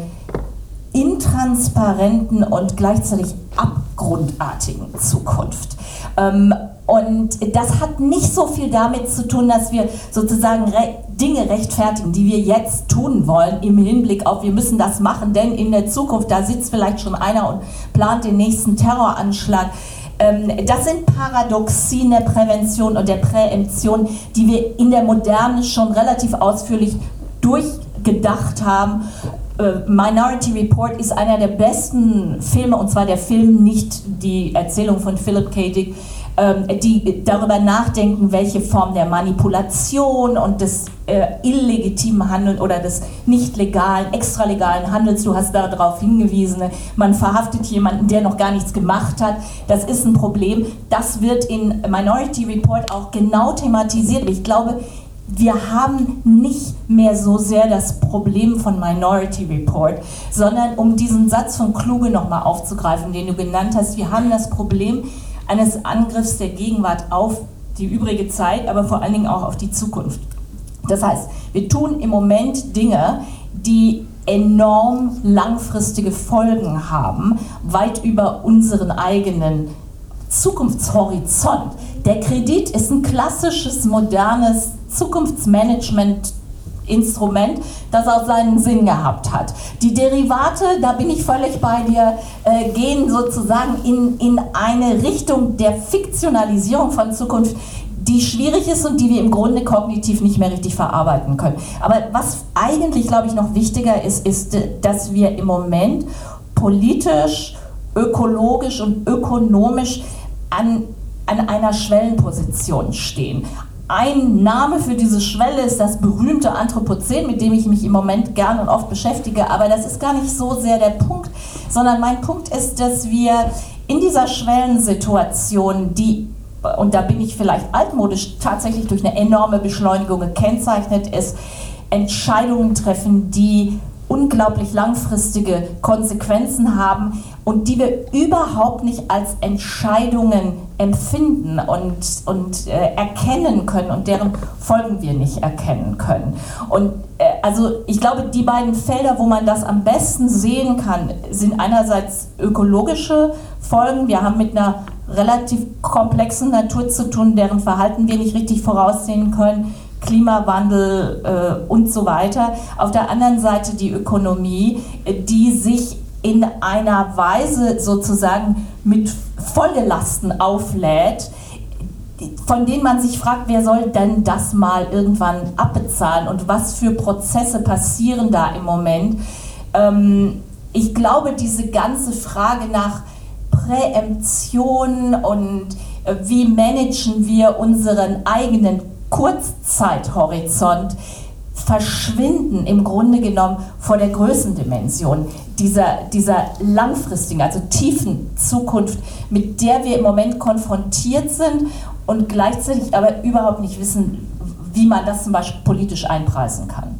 intransparenten und gleichzeitig abgrundartigen Zukunft. Ähm, und das hat nicht so viel damit zu tun, dass wir sozusagen Dinge rechtfertigen, die wir jetzt tun wollen im Hinblick auf, wir müssen das machen, denn in der Zukunft, da sitzt vielleicht schon einer und plant den nächsten Terroranschlag. Ähm, das sind Paradoxien der Prävention und der Präemption, die wir in der Moderne schon relativ ausführlich durchgedacht haben. Äh, Minority Report ist einer der besten Filme, und zwar der Film, nicht die Erzählung von Philip K. Dick, die darüber nachdenken, welche Form der Manipulation und des äh, illegitimen Handelns oder des nicht legalen, extralegalen Handels, du hast darauf hingewiesen, ne? man verhaftet jemanden, der noch gar nichts gemacht hat, das ist ein Problem. Das wird in Minority Report auch genau thematisiert. Ich glaube, wir haben nicht mehr so sehr das Problem von Minority Report, sondern um diesen Satz von Kluge nochmal aufzugreifen, den du genannt hast, wir haben das Problem, eines Angriffs der Gegenwart auf die übrige Zeit, aber vor allen Dingen auch auf die Zukunft. Das heißt, wir tun im Moment Dinge, die enorm langfristige Folgen haben, weit über unseren eigenen Zukunftshorizont. Der Kredit ist ein klassisches, modernes Zukunftsmanagement Instrument, das auch seinen Sinn gehabt hat. Die Derivate, da bin ich völlig bei dir, äh, gehen sozusagen in, in eine Richtung der Fiktionalisierung von Zukunft, die schwierig ist und die wir im Grunde kognitiv nicht mehr richtig verarbeiten können. Aber was eigentlich, glaube ich, noch wichtiger ist, ist, dass wir im Moment politisch, ökologisch und ökonomisch an, an einer Schwellenposition stehen. Ein Name für diese Schwelle ist das berühmte Anthropozän, mit dem ich mich im Moment gern und oft beschäftige. Aber das ist gar nicht so sehr der Punkt, sondern mein Punkt ist, dass wir in dieser Schwellensituation, die, und da bin ich vielleicht altmodisch, tatsächlich durch eine enorme Beschleunigung gekennzeichnet ist, Entscheidungen treffen, die unglaublich langfristige Konsequenzen haben und die wir überhaupt nicht als Entscheidungen empfinden und, und äh, erkennen können und deren Folgen wir nicht erkennen können. Und äh, also ich glaube, die beiden Felder, wo man das am besten sehen kann, sind einerseits ökologische Folgen. Wir haben mit einer relativ komplexen Natur zu tun, deren Verhalten wir nicht richtig voraussehen können. Klimawandel äh, und so weiter. Auf der anderen Seite die Ökonomie, die sich in einer Weise sozusagen mit Folgelasten auflädt, von denen man sich fragt, wer soll denn das mal irgendwann abbezahlen und was für Prozesse passieren da im Moment. Ähm, ich glaube, diese ganze Frage nach Präemption und äh, wie managen wir unseren eigenen Kurzzeithorizont verschwinden im Grunde genommen vor der Größendimension dieser, dieser langfristigen, also tiefen Zukunft, mit der wir im Moment konfrontiert sind und gleichzeitig aber überhaupt nicht wissen, wie man das zum Beispiel politisch einpreisen kann.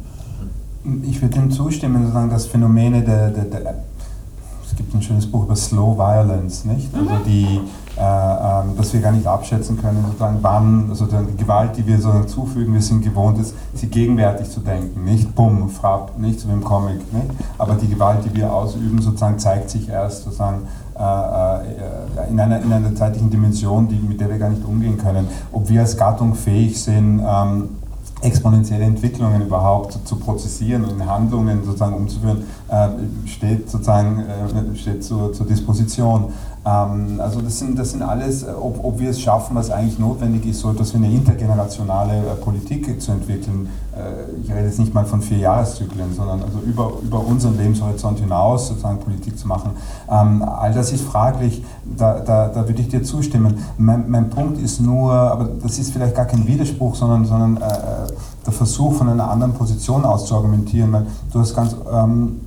Ich würde dem zustimmen, sozusagen, dass Phänomene der, der, der es gibt ein schönes Buch über Slow Violence, nicht? Also mhm. die, äh, äh, dass wir gar nicht abschätzen können, sozusagen wann, also die Gewalt, die wir sozusagen zufügen, wir sind gewohnt, ist, sie gegenwärtig zu denken, nicht bumm, frapp, nicht so wie im Comic, nicht? Aber die Gewalt, die wir ausüben, sozusagen zeigt sich erst sozusagen äh, äh, in, einer, in einer zeitlichen Dimension, die, mit der wir gar nicht umgehen können. Ob wir als Gattung fähig sind, ähm, exponentielle Entwicklungen überhaupt zu prozessieren und in Handlungen sozusagen umzuführen, äh, steht sozusagen äh, steht zur, zur Disposition. Ähm, also das sind, das sind alles, äh, ob, ob wir es schaffen, was eigentlich notwendig ist, so etwas wie eine intergenerationale äh, Politik zu entwickeln. Äh, ich rede jetzt nicht mal von vier Jahreszyklen, sondern also über, über unseren Lebenshorizont hinaus sozusagen Politik zu machen. Ähm, all das ist fraglich, da, da, da würde ich dir zustimmen. Mein, mein Punkt ist nur, aber das ist vielleicht gar kein Widerspruch, sondern, sondern äh, der Versuch von einer anderen Position aus zu argumentieren, du hast ganz... Ähm,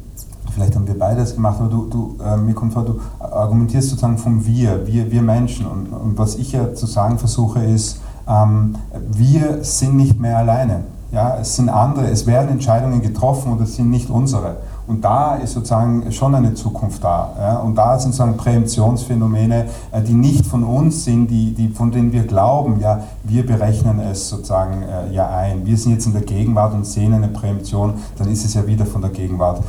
vielleicht haben wir beides gemacht, aber du, du äh, mir kommt vor, du argumentierst sozusagen vom Wir, wir, wir Menschen. Und, und was ich ja zu sagen versuche, ist, ähm, wir sind nicht mehr alleine. Ja, es sind andere, es werden Entscheidungen getroffen und es sind nicht unsere. Und da ist sozusagen schon eine Zukunft da. Ja? Und da sind sozusagen Präemptionsphänomene, äh, die nicht von uns sind, die, die, von denen wir glauben, ja, wir berechnen es sozusagen äh, ja ein. Wir sind jetzt in der Gegenwart und sehen eine Präemption, dann ist es ja wieder von der Gegenwart.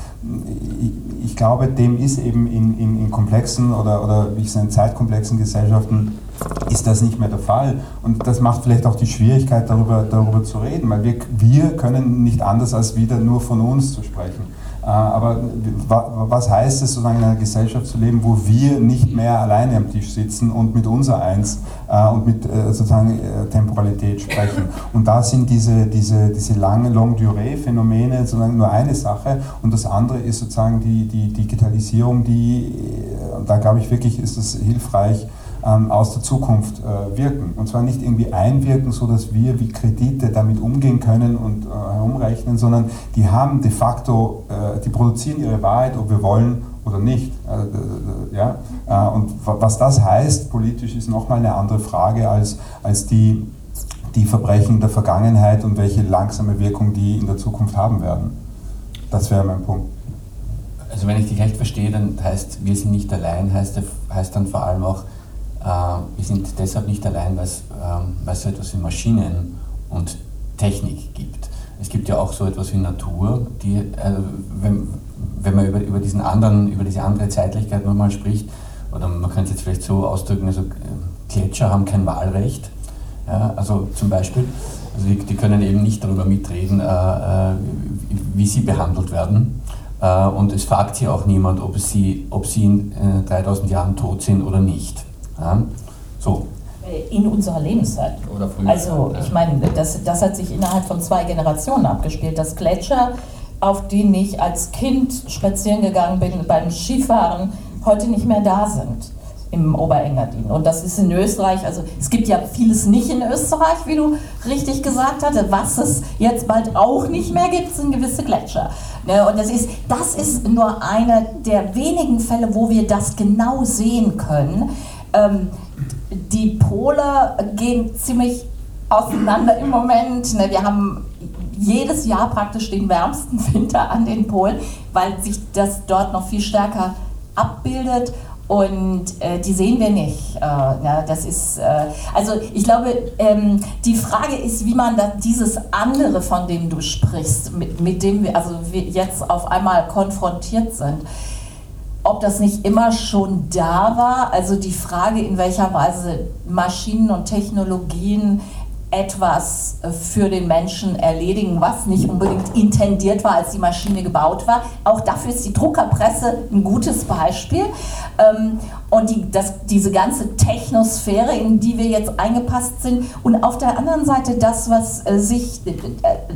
Ich, ich glaube, dem ist eben in, in, in komplexen oder, oder wie ich es nenne, zeitkomplexen Gesellschaften ist das nicht mehr der Fall. Und das macht vielleicht auch die Schwierigkeit, darüber, darüber zu reden, weil wir, wir können nicht anders als wieder nur von uns zu sprechen. Äh, aber was heißt es, sozusagen in einer Gesellschaft zu leben, wo wir nicht mehr alleine am Tisch sitzen und mit unser Eins äh, und mit äh, sozusagen Temporalität sprechen? Und da sind diese, diese, diese lange Longue-Durée-Phänomene sozusagen nur eine Sache und das andere ist sozusagen die, die Digitalisierung, die, da glaube ich wirklich, ist es hilfreich, ähm, aus der Zukunft äh, wirken. Und zwar nicht irgendwie einwirken, so dass wir wie Kredite damit umgehen können und äh, herumrechnen, sondern die haben de facto, äh, die produzieren ihre Wahrheit, ob wir wollen oder nicht. Äh, ja? Äh, und was das heißt politisch, ist nochmal eine andere Frage als, als die, die Verbrechen der Vergangenheit und welche langsame Wirkung die in der Zukunft haben werden. Das wäre mein Punkt. Also wenn ich dich recht verstehe, dann heißt, wir sind nicht allein, heißt, heißt dann vor allem auch, wir sind deshalb nicht allein, weil es, ähm, so etwas wie Maschinen und Technik gibt. Es gibt ja auch so etwas wie Natur, die, äh, wenn, wenn man über, über, diesen anderen, über diese andere Zeitlichkeit nochmal spricht, oder man könnte es jetzt vielleicht so ausdrücken, also äh, Gletscher haben kein Wahlrecht. Ja, also zum Beispiel, also die, die, können eben nicht darüber mitreden, äh, wie sie behandelt werden. Äh, und es fragt sie auch niemand, ob sie, ob sie in 3000 Jahren tot sind oder nicht. Ja? So. In unserer Lebenszeit. Oder früher. Also, ich meine, das, das hat sich innerhalb von zwei Generationen abgespielt. Das Gletscher, auf denen ich als Kind spazieren gegangen bin beim Skifahren, heute nicht mehr da sind im Oberengadin. Und das ist in Österreich, also es gibt ja vieles nicht in Österreich, wie du richtig gesagt hast. Was es jetzt bald auch nicht mehr gibt, sind gewisse Gletscher. Ne, und das ist, das ist nur einer der wenigen Fälle, wo wir das genau sehen können. Ähm, die Pole gehen ziemlich auseinander im Moment. Ne? Wir haben jedes Jahr praktisch den wärmsten Winter an den Polen, weil sich das dort noch viel stärker abbildet. Und äh, die sehen wir nicht. Äh, ja, das ist, äh, also ich glaube, ähm, die Frage ist, wie man da dieses andere, von dem du sprichst, mit, mit dem wir also wir jetzt auf einmal konfrontiert sind, ob das nicht immer schon da war. Also die Frage, in welcher Weise Maschinen und Technologien etwas äh, für den Menschen erledigen, was nicht unbedingt intendiert war, als die Maschine gebaut war. Auch dafür ist die Druckerpresse ein gutes Beispiel. Ähm, und die, das, diese ganze Technosphäre, in die wir jetzt eingepasst sind. Und auf der anderen Seite das, was äh, sich äh,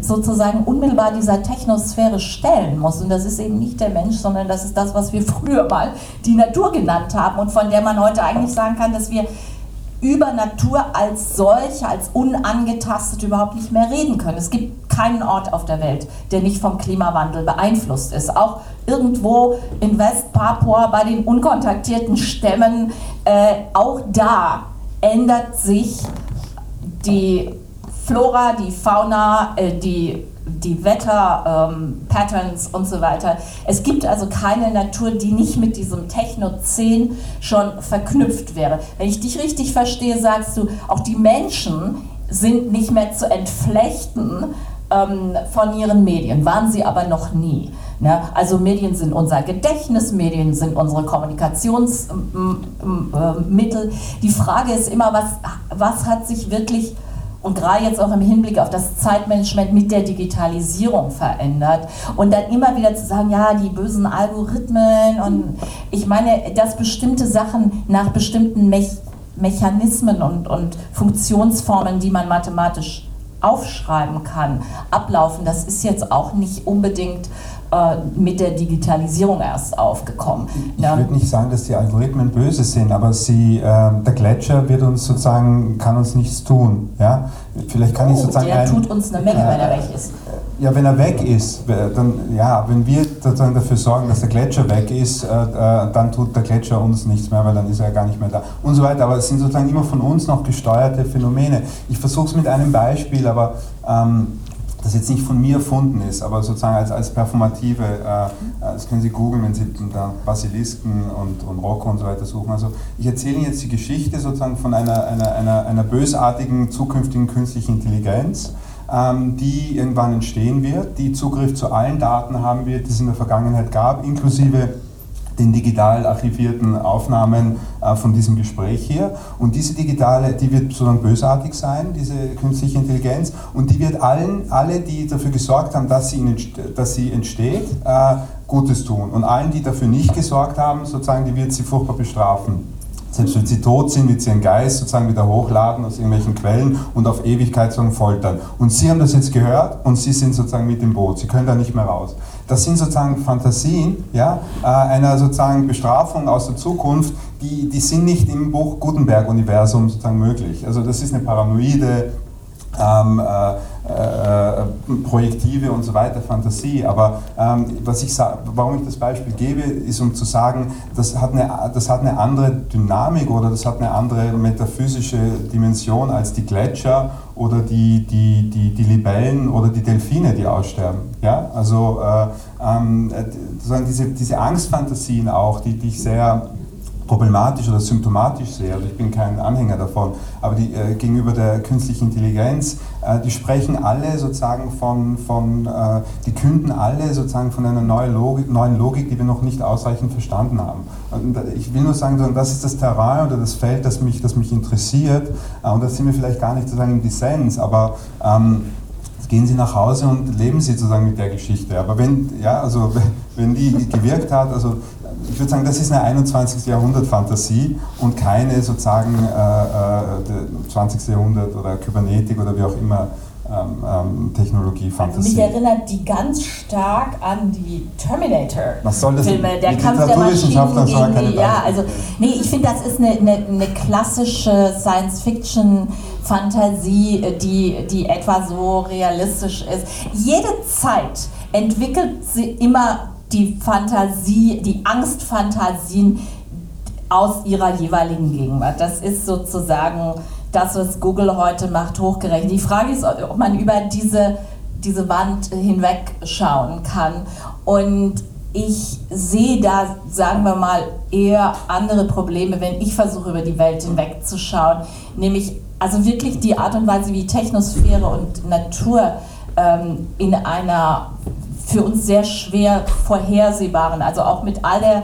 sozusagen unmittelbar dieser Technosphäre stellen muss. Und das ist eben nicht der Mensch, sondern das ist das, was wir früher mal die Natur genannt haben und von der man heute eigentlich sagen kann, dass wir über Natur als solche, als unangetastet überhaupt nicht mehr reden können. Es gibt keinen Ort auf der Welt, der nicht vom Klimawandel beeinflusst ist. Auch irgendwo in West-Papua bei den unkontaktierten Stämmen, äh, auch da ändert sich die Flora, die Fauna, äh, die die Wetter-Patterns ähm, und so weiter. Es gibt also keine Natur, die nicht mit diesem Techno-10 schon verknüpft wäre. Wenn ich dich richtig verstehe, sagst du, auch die Menschen sind nicht mehr zu entflechten ähm, von ihren Medien, waren sie aber noch nie. Ne? Also Medien sind unser Gedächtnis, Medien sind unsere Kommunikationsmittel. Die Frage ist immer, was, was hat sich wirklich und gerade jetzt auch im Hinblick auf das Zeitmanagement mit der Digitalisierung verändert. Und dann immer wieder zu sagen, ja, die bösen Algorithmen und ich meine, dass bestimmte Sachen nach bestimmten Me Mechanismen und, und Funktionsformen, die man mathematisch aufschreiben kann, ablaufen, das ist jetzt auch nicht unbedingt mit der Digitalisierung erst aufgekommen. Ich ja. würde nicht sagen, dass die Algorithmen böse sind, aber sie, äh, der Gletscher wird uns sozusagen, kann uns nichts tun. Ja? Vielleicht kann oh, ich sozusagen. Der ein, tut uns eine Menge, äh, wenn er weg ist. Ja, wenn er weg ist, dann, ja, wenn wir sozusagen dafür sorgen, dass der Gletscher weg ist, äh, äh, dann tut der Gletscher uns nichts mehr, weil dann ist er gar nicht mehr da und so weiter. Aber es sind sozusagen immer von uns noch gesteuerte Phänomene. Ich versuche es mit einem Beispiel, aber ähm, das jetzt nicht von mir erfunden ist, aber sozusagen als, als performative, äh, das können Sie googeln, wenn Sie da Basilisken und, und Rocco und so weiter suchen. Also ich erzähle Ihnen jetzt die Geschichte sozusagen von einer, einer, einer, einer bösartigen zukünftigen künstlichen Intelligenz, ähm, die irgendwann entstehen wird, die Zugriff zu allen Daten haben wird, die es in der Vergangenheit gab, inklusive den digital archivierten Aufnahmen äh, von diesem Gespräch hier. Und diese digitale, die wird sozusagen bösartig sein, diese künstliche Intelligenz, und die wird allen, alle, die dafür gesorgt haben, dass sie, dass sie entsteht, äh, Gutes tun. Und allen, die dafür nicht gesorgt haben, sozusagen, die wird sie furchtbar bestrafen. Selbst wenn sie tot sind, wird sie ihren Geist sozusagen wieder hochladen aus irgendwelchen Quellen und auf Ewigkeit sozusagen foltern. Und Sie haben das jetzt gehört und Sie sind sozusagen mit im Boot. Sie können da nicht mehr raus. Das sind sozusagen Fantasien ja, äh, einer sozusagen Bestrafung aus der Zukunft, die, die sind nicht im Buch Gutenberg-Universum sozusagen möglich. Also das ist eine paranoide ähm, äh, äh, projektive und so weiter Fantasie. Aber ähm, was ich warum ich das Beispiel gebe, ist um zu sagen, das hat, eine, das hat eine andere Dynamik oder das hat eine andere metaphysische Dimension als die Gletscher oder die, die, die, die Libellen oder die Delfine, die aussterben. Ja? Also äh, ähm, diese, diese Angstfantasien auch, die, die ich sehr problematisch oder symptomatisch sehe. Also ich bin kein Anhänger davon. Aber die, äh, gegenüber der künstlichen Intelligenz, äh, die sprechen alle sozusagen von, von äh, die künden alle sozusagen von einer neuen Logik, neuen Logik, die wir noch nicht ausreichend verstanden haben. Und ich will nur sagen, das ist das Terrain oder das Feld, das mich, das mich interessiert. Äh, und da sind wir vielleicht gar nicht sozusagen im Dissens, aber ähm, gehen Sie nach Hause und leben Sie sozusagen mit der Geschichte. Aber wenn, ja, also wenn die gewirkt hat, also ich würde sagen, das ist eine 21. Jahrhundert-Fantasie und keine sozusagen äh, 20. Äh, Jahrhundert oder Kybernetik oder wie auch immer ähm, ähm, Technologie-Fantasie. Mich erinnert die ganz stark an die Terminator-Filme, der Kampf der Maschinen gegen die, ja, also nee, ich finde, das ist eine, eine, eine klassische Science-Fiction-Fantasie, die, die etwa so realistisch ist. Jede Zeit entwickelt sie immer die Fantasie, die Angstfantasien aus ihrer jeweiligen Gegenwart. Das ist sozusagen das, was Google heute macht, hochgerechnet. Die Frage ist, ob man über diese, diese Wand hinweg schauen kann. Und ich sehe da, sagen wir mal, eher andere Probleme, wenn ich versuche, über die Welt hinwegzuschauen. Nämlich also wirklich die Art und Weise, wie Technosphäre und Natur ähm, in einer für uns sehr schwer vorhersehbaren, also auch mit all der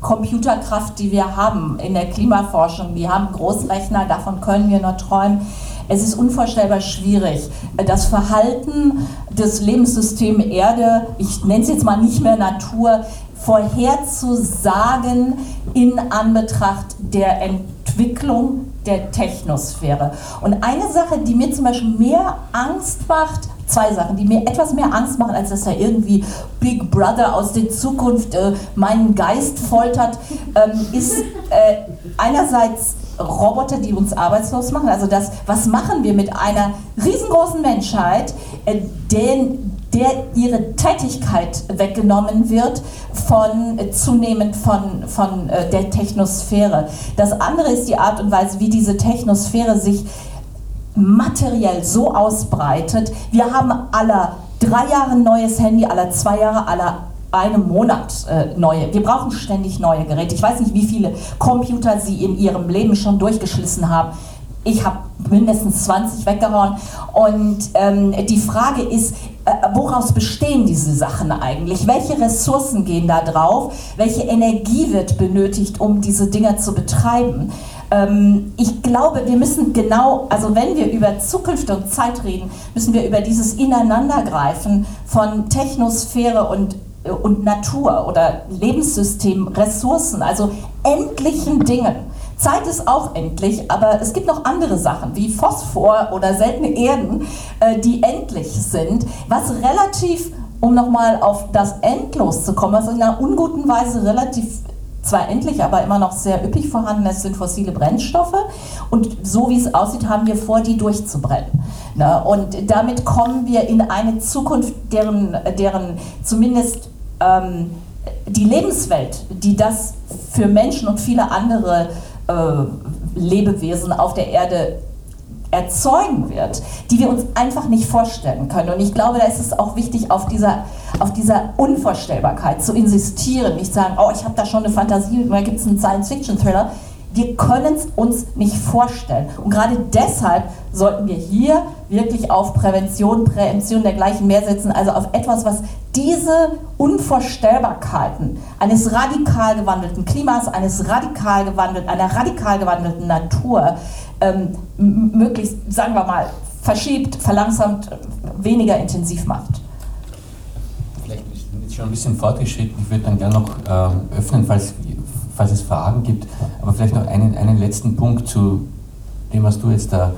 Computerkraft, die wir haben in der Klimaforschung. Wir haben Großrechner, davon können wir nur träumen. Es ist unvorstellbar schwierig, das Verhalten des Lebenssystems Erde, ich nenne es jetzt mal nicht mehr Natur, vorherzusagen in Anbetracht der Entwicklung der Technosphäre. Und eine Sache, die mir zum Beispiel mehr Angst macht zwei Sachen, die mir etwas mehr Angst machen, als dass da irgendwie Big Brother aus der Zukunft äh, meinen Geist foltert, ähm, ist äh, einerseits Roboter, die uns arbeitslos machen. Also das, was machen wir mit einer riesengroßen Menschheit, äh, den, der ihre Tätigkeit weggenommen wird von zunehmend von, von äh, der Technosphäre. Das andere ist die Art und Weise, wie diese Technosphäre sich materiell so ausbreitet. Wir haben aller drei Jahre ein neues Handy, aller zwei Jahre, aller einem Monat äh, neue. Wir brauchen ständig neue Geräte. Ich weiß nicht, wie viele Computer Sie in Ihrem Leben schon durchgeschlissen haben. Ich habe mindestens 20 weggehauen. Und ähm, die Frage ist, äh, woraus bestehen diese Sachen eigentlich? Welche Ressourcen gehen da drauf? Welche Energie wird benötigt, um diese Dinger zu betreiben? Ähm, ich glaube, wir müssen genau, also wenn wir über Zukunft und Zeit reden, müssen wir über dieses Ineinandergreifen von Technosphäre und äh, und Natur oder Lebenssystem, Ressourcen, also endlichen Dingen. Zeit ist auch endlich, aber es gibt noch andere Sachen wie Phosphor oder seltene Erden, äh, die endlich sind, was relativ, um nochmal auf das Endlos zu kommen, was in einer unguten Weise relativ zwar endlich, aber immer noch sehr üppig vorhanden ist, sind fossile Brennstoffe. Und so wie es aussieht, haben wir vor, die durchzubrennen. Ne? Und damit kommen wir in eine Zukunft, deren, deren zumindest ähm, die Lebenswelt, die das für Menschen und viele andere äh, Lebewesen auf der Erde erzeugen wird, die wir uns einfach nicht vorstellen können. Und ich glaube, da ist es auch wichtig, auf dieser, auf dieser Unvorstellbarkeit zu insistieren. Nicht sagen, oh, ich habe da schon eine Fantasie, da gibt es einen Science-Fiction-Thriller. Wir können es uns nicht vorstellen. Und gerade deshalb sollten wir hier wirklich auf Prävention, Prävention dergleichen mehr setzen, also auf etwas, was diese Unvorstellbarkeiten eines radikal gewandelten Klimas, eines radikal gewandelten, einer radikal gewandelten Natur ähm, möglichst, sagen wir mal, verschiebt, verlangsamt, weniger intensiv macht. Vielleicht ist schon ein bisschen fortgeschritten. Ich würde dann gerne noch äh, öffnen, falls, falls es Fragen gibt. Aber vielleicht noch einen, einen letzten Punkt zu dem, was du jetzt da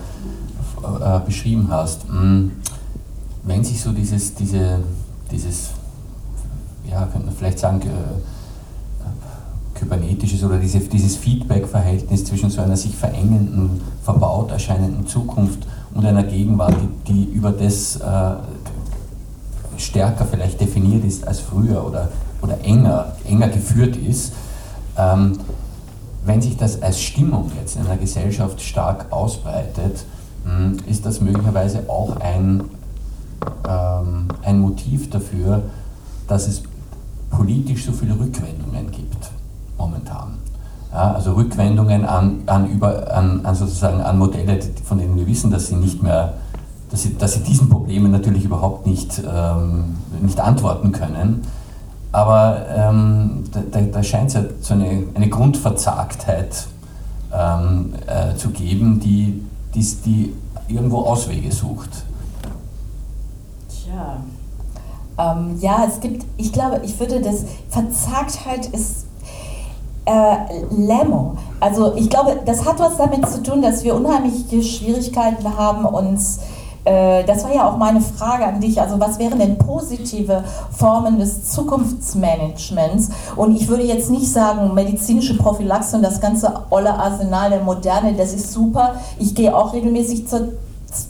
äh, beschrieben hast. Hm, wenn sich so dieses, diese dieses, ja, könnte man vielleicht sagen, äh, kybernetisches oder diese, dieses Feedback-Verhältnis zwischen so einer sich verengenden, verbaut erscheinenden Zukunft und einer Gegenwart, die, die über das äh, stärker vielleicht definiert ist als früher oder, oder enger, enger geführt ist. Ähm, wenn sich das als Stimmung jetzt in einer Gesellschaft stark ausbreitet, hm, ist das möglicherweise auch ein ähm, ein Motiv dafür, dass es politisch so viele Rückwendungen gibt momentan. Ja, also Rückwendungen an, an, über, an, an, sozusagen an Modelle, von denen wir wissen, dass sie nicht mehr, dass sie, dass sie diesen Problemen natürlich überhaupt nicht, ähm, nicht antworten können. Aber ähm, da, da, scheint es ja so eine, eine Grundverzagtheit ähm, äh, zu geben, die, die, die irgendwo Auswege sucht. Ja. Ähm, ja, es gibt, ich glaube, ich würde das, Verzagtheit ist äh, Lähmung. Also ich glaube, das hat was damit zu tun, dass wir unheimliche Schwierigkeiten haben, uns das war ja auch meine Frage an dich. Also, was wären denn positive Formen des Zukunftsmanagements? Und ich würde jetzt nicht sagen, medizinische Prophylaxe und das ganze olle Arsenal der Moderne, das ist super. Ich gehe auch regelmäßig zur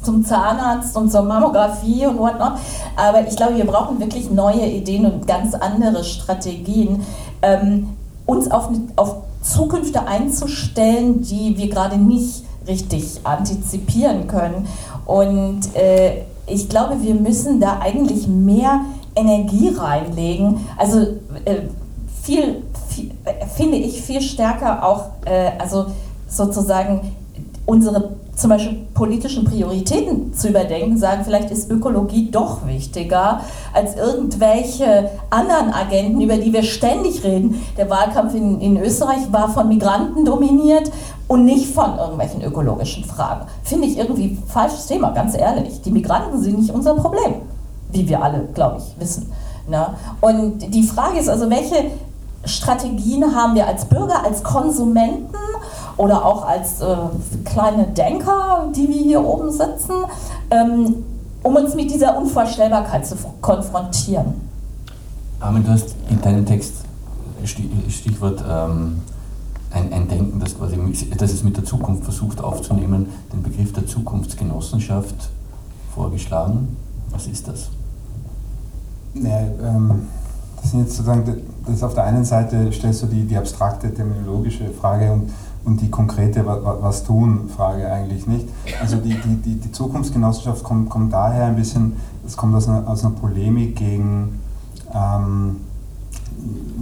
zum Zahnarzt und zur Mammographie und whatnot. Aber ich glaube, wir brauchen wirklich neue Ideen und ganz andere Strategien, ähm, uns auf, auf Zukünfte einzustellen, die wir gerade nicht richtig antizipieren können. Und äh, ich glaube, wir müssen da eigentlich mehr Energie reinlegen. Also äh, viel, viel, äh, finde ich viel stärker auch, äh, also sozusagen unsere zum Beispiel politischen Prioritäten zu überdenken, sagen, vielleicht ist Ökologie doch wichtiger als irgendwelche anderen Agenten, über die wir ständig reden. Der Wahlkampf in, in Österreich war von Migranten dominiert und nicht von irgendwelchen ökologischen Fragen. Finde ich irgendwie falsches Thema, ganz ehrlich. Die Migranten sind nicht unser Problem, wie wir alle, glaube ich, wissen. Ne? Und die Frage ist also, welche Strategien haben wir als Bürger, als Konsumenten oder auch als äh, kleine Denker, die wir hier oben sitzen, ähm, um uns mit dieser Unvorstellbarkeit zu konfrontieren. Armin, du hast in deinem Text Stichwort ähm, ein, ein, Denken, das, quasi, das es mit der Zukunft versucht aufzunehmen, den Begriff der Zukunftsgenossenschaft vorgeschlagen. Was ist das? Ja, ähm, das sind jetzt sozusagen, das auf der einen Seite stellst du die, die abstrakte terminologische Frage und und die konkrete Was tun Frage eigentlich nicht. Also die, die, die, die Zukunftsgenossenschaft kommt, kommt daher ein bisschen, es kommt aus einer, aus einer Polemik gegen, ähm,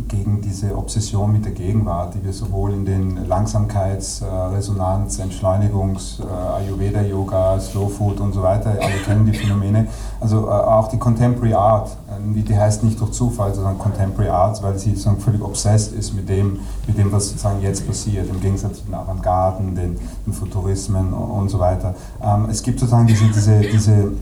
gegen diese Obsession mit der Gegenwart, die wir sowohl in den Langsamkeits-, äh, Resonanz-, Entschleunigungs-, äh, Ayurveda-Yoga, Slow Food und so weiter, alle kennen die Phänomene. Also äh, auch die Contemporary Art, die, die heißt nicht durch Zufall, sondern Contemporary Art, weil sie sozusagen völlig obsessed ist mit dem, mit dem, was sozusagen jetzt passiert, im Gegensatz zu den Avantgarden, den, den Futurismen und, und so weiter. Ähm, es gibt sozusagen diese, diese, diese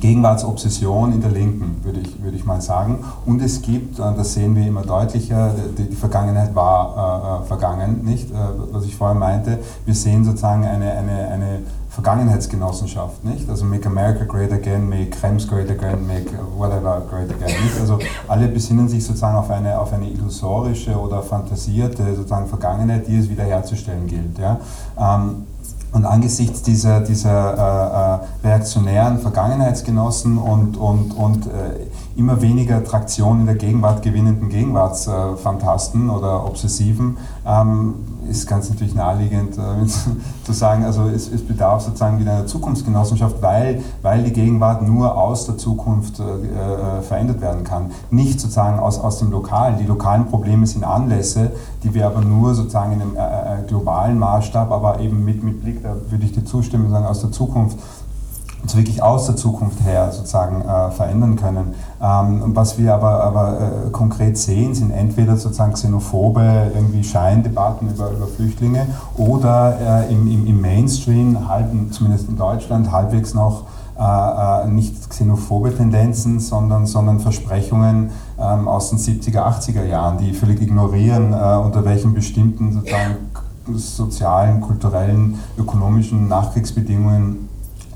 Gegenwartsobsession in der Linken, würde ich, würde ich mal sagen. Und es gibt, das sehen wir immer deutlicher, die, die Vergangenheit war äh, äh, vergangen, nicht? Äh, was ich vorher meinte, wir sehen sozusagen eine, eine, eine Vergangenheitsgenossenschaft, nicht? Also make America great again, make Krems great again, make whatever great again, nicht? Also alle besinnen sich sozusagen auf eine, auf eine illusorische oder fantasierte sozusagen Vergangenheit, die es wiederherzustellen gilt, ja? Ähm, und angesichts dieser, dieser äh, äh, reaktionären Vergangenheitsgenossen und, und, und äh, immer weniger Traktion in der Gegenwart gewinnenden Gegenwartsfantasten oder Obsessiven ähm, ist ganz natürlich naheliegend äh, zu sagen, also es, es, bedarf sozusagen wieder einer Zukunftsgenossenschaft, weil, weil die Gegenwart nur aus der Zukunft äh, äh, verändert werden kann. Nicht sozusagen aus, aus dem Lokalen. Die lokalen Probleme sind Anlässe, die wir aber nur sozusagen in einem äh, äh, globalen Maßstab, aber eben mit, mit Blick, da würde ich dir zustimmen, sagen, aus der Zukunft uns wirklich aus der Zukunft her sozusagen äh, verändern können. Ähm, was wir aber, aber äh, konkret sehen, sind entweder sozusagen xenophobe irgendwie Scheindebatten über, über Flüchtlinge oder äh, im, im, im, Mainstream, halten, zumindest in Deutschland, halbwegs noch äh, äh, nicht xenophobe Tendenzen, sondern, sondern Versprechungen ähm, aus den 70er, 80er Jahren, die völlig ignorieren, äh, unter welchen bestimmten sozialen, kulturellen, ökonomischen Nachkriegsbedingungen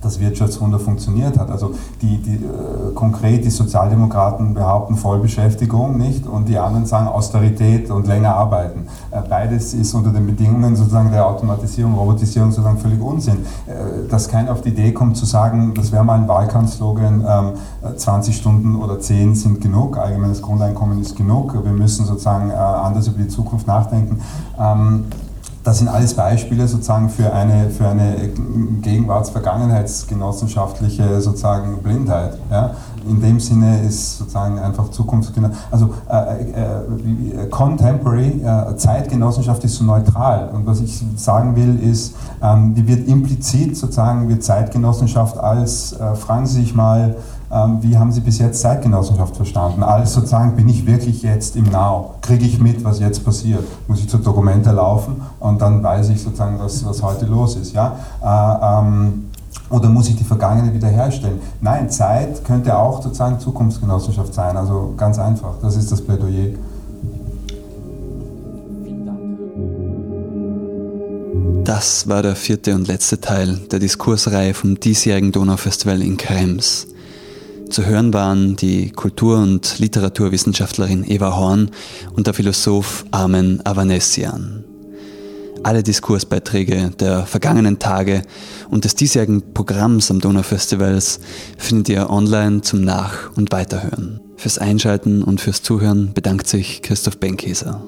das Wirtschaftswunder funktioniert hat. Also die, die, äh, konkret die Sozialdemokraten behaupten Vollbeschäftigung nicht und die anderen sagen Austerität und länger arbeiten. Äh, beides ist unter den Bedingungen sozusagen der Automatisierung, Robotisierung sozusagen völlig Unsinn. Äh, dass keiner auf die Idee kommt zu sagen, das wäre mal ein Wahlkampfslogan, ähm, 20 Stunden oder 10 sind genug, allgemeines Grundeinkommen ist genug, wir müssen sozusagen äh, anders über die Zukunft nachdenken. Ähm, das sind alles Beispiele sozusagen für eine, für eine Gegenwarts-Vergangenheitsgenossenschaftliche sozusagen Blindheit. Ja? In dem Sinne ist sozusagen einfach Zukunftsgenossenschaft, also äh, äh, Contemporary, äh, Zeitgenossenschaft ist so neutral. Und was ich sagen will, ist, ähm, die wird implizit sozusagen, wird Zeitgenossenschaft als, äh, fragen Sie sich mal, wie haben Sie bis jetzt Zeitgenossenschaft verstanden? Als sozusagen, bin ich wirklich jetzt im Now? Kriege ich mit, was jetzt passiert? Muss ich zur Dokumente laufen und dann weiß ich sozusagen, was, was heute los ist? Ja? Äh, ähm, oder muss ich die Vergangenheit wiederherstellen? Nein, Zeit könnte auch sozusagen Zukunftsgenossenschaft sein. Also ganz einfach, das ist das Plädoyer. Das war der vierte und letzte Teil der Diskursreihe vom diesjährigen Donaufestival in Krems. Zu hören waren die Kultur- und Literaturwissenschaftlerin Eva Horn und der Philosoph Armen Avanesian. Alle Diskursbeiträge der vergangenen Tage und des diesjährigen Programms am Donaufestivals findet ihr online zum Nach- und Weiterhören. Fürs Einschalten und fürs Zuhören bedankt sich Christoph Benkeser.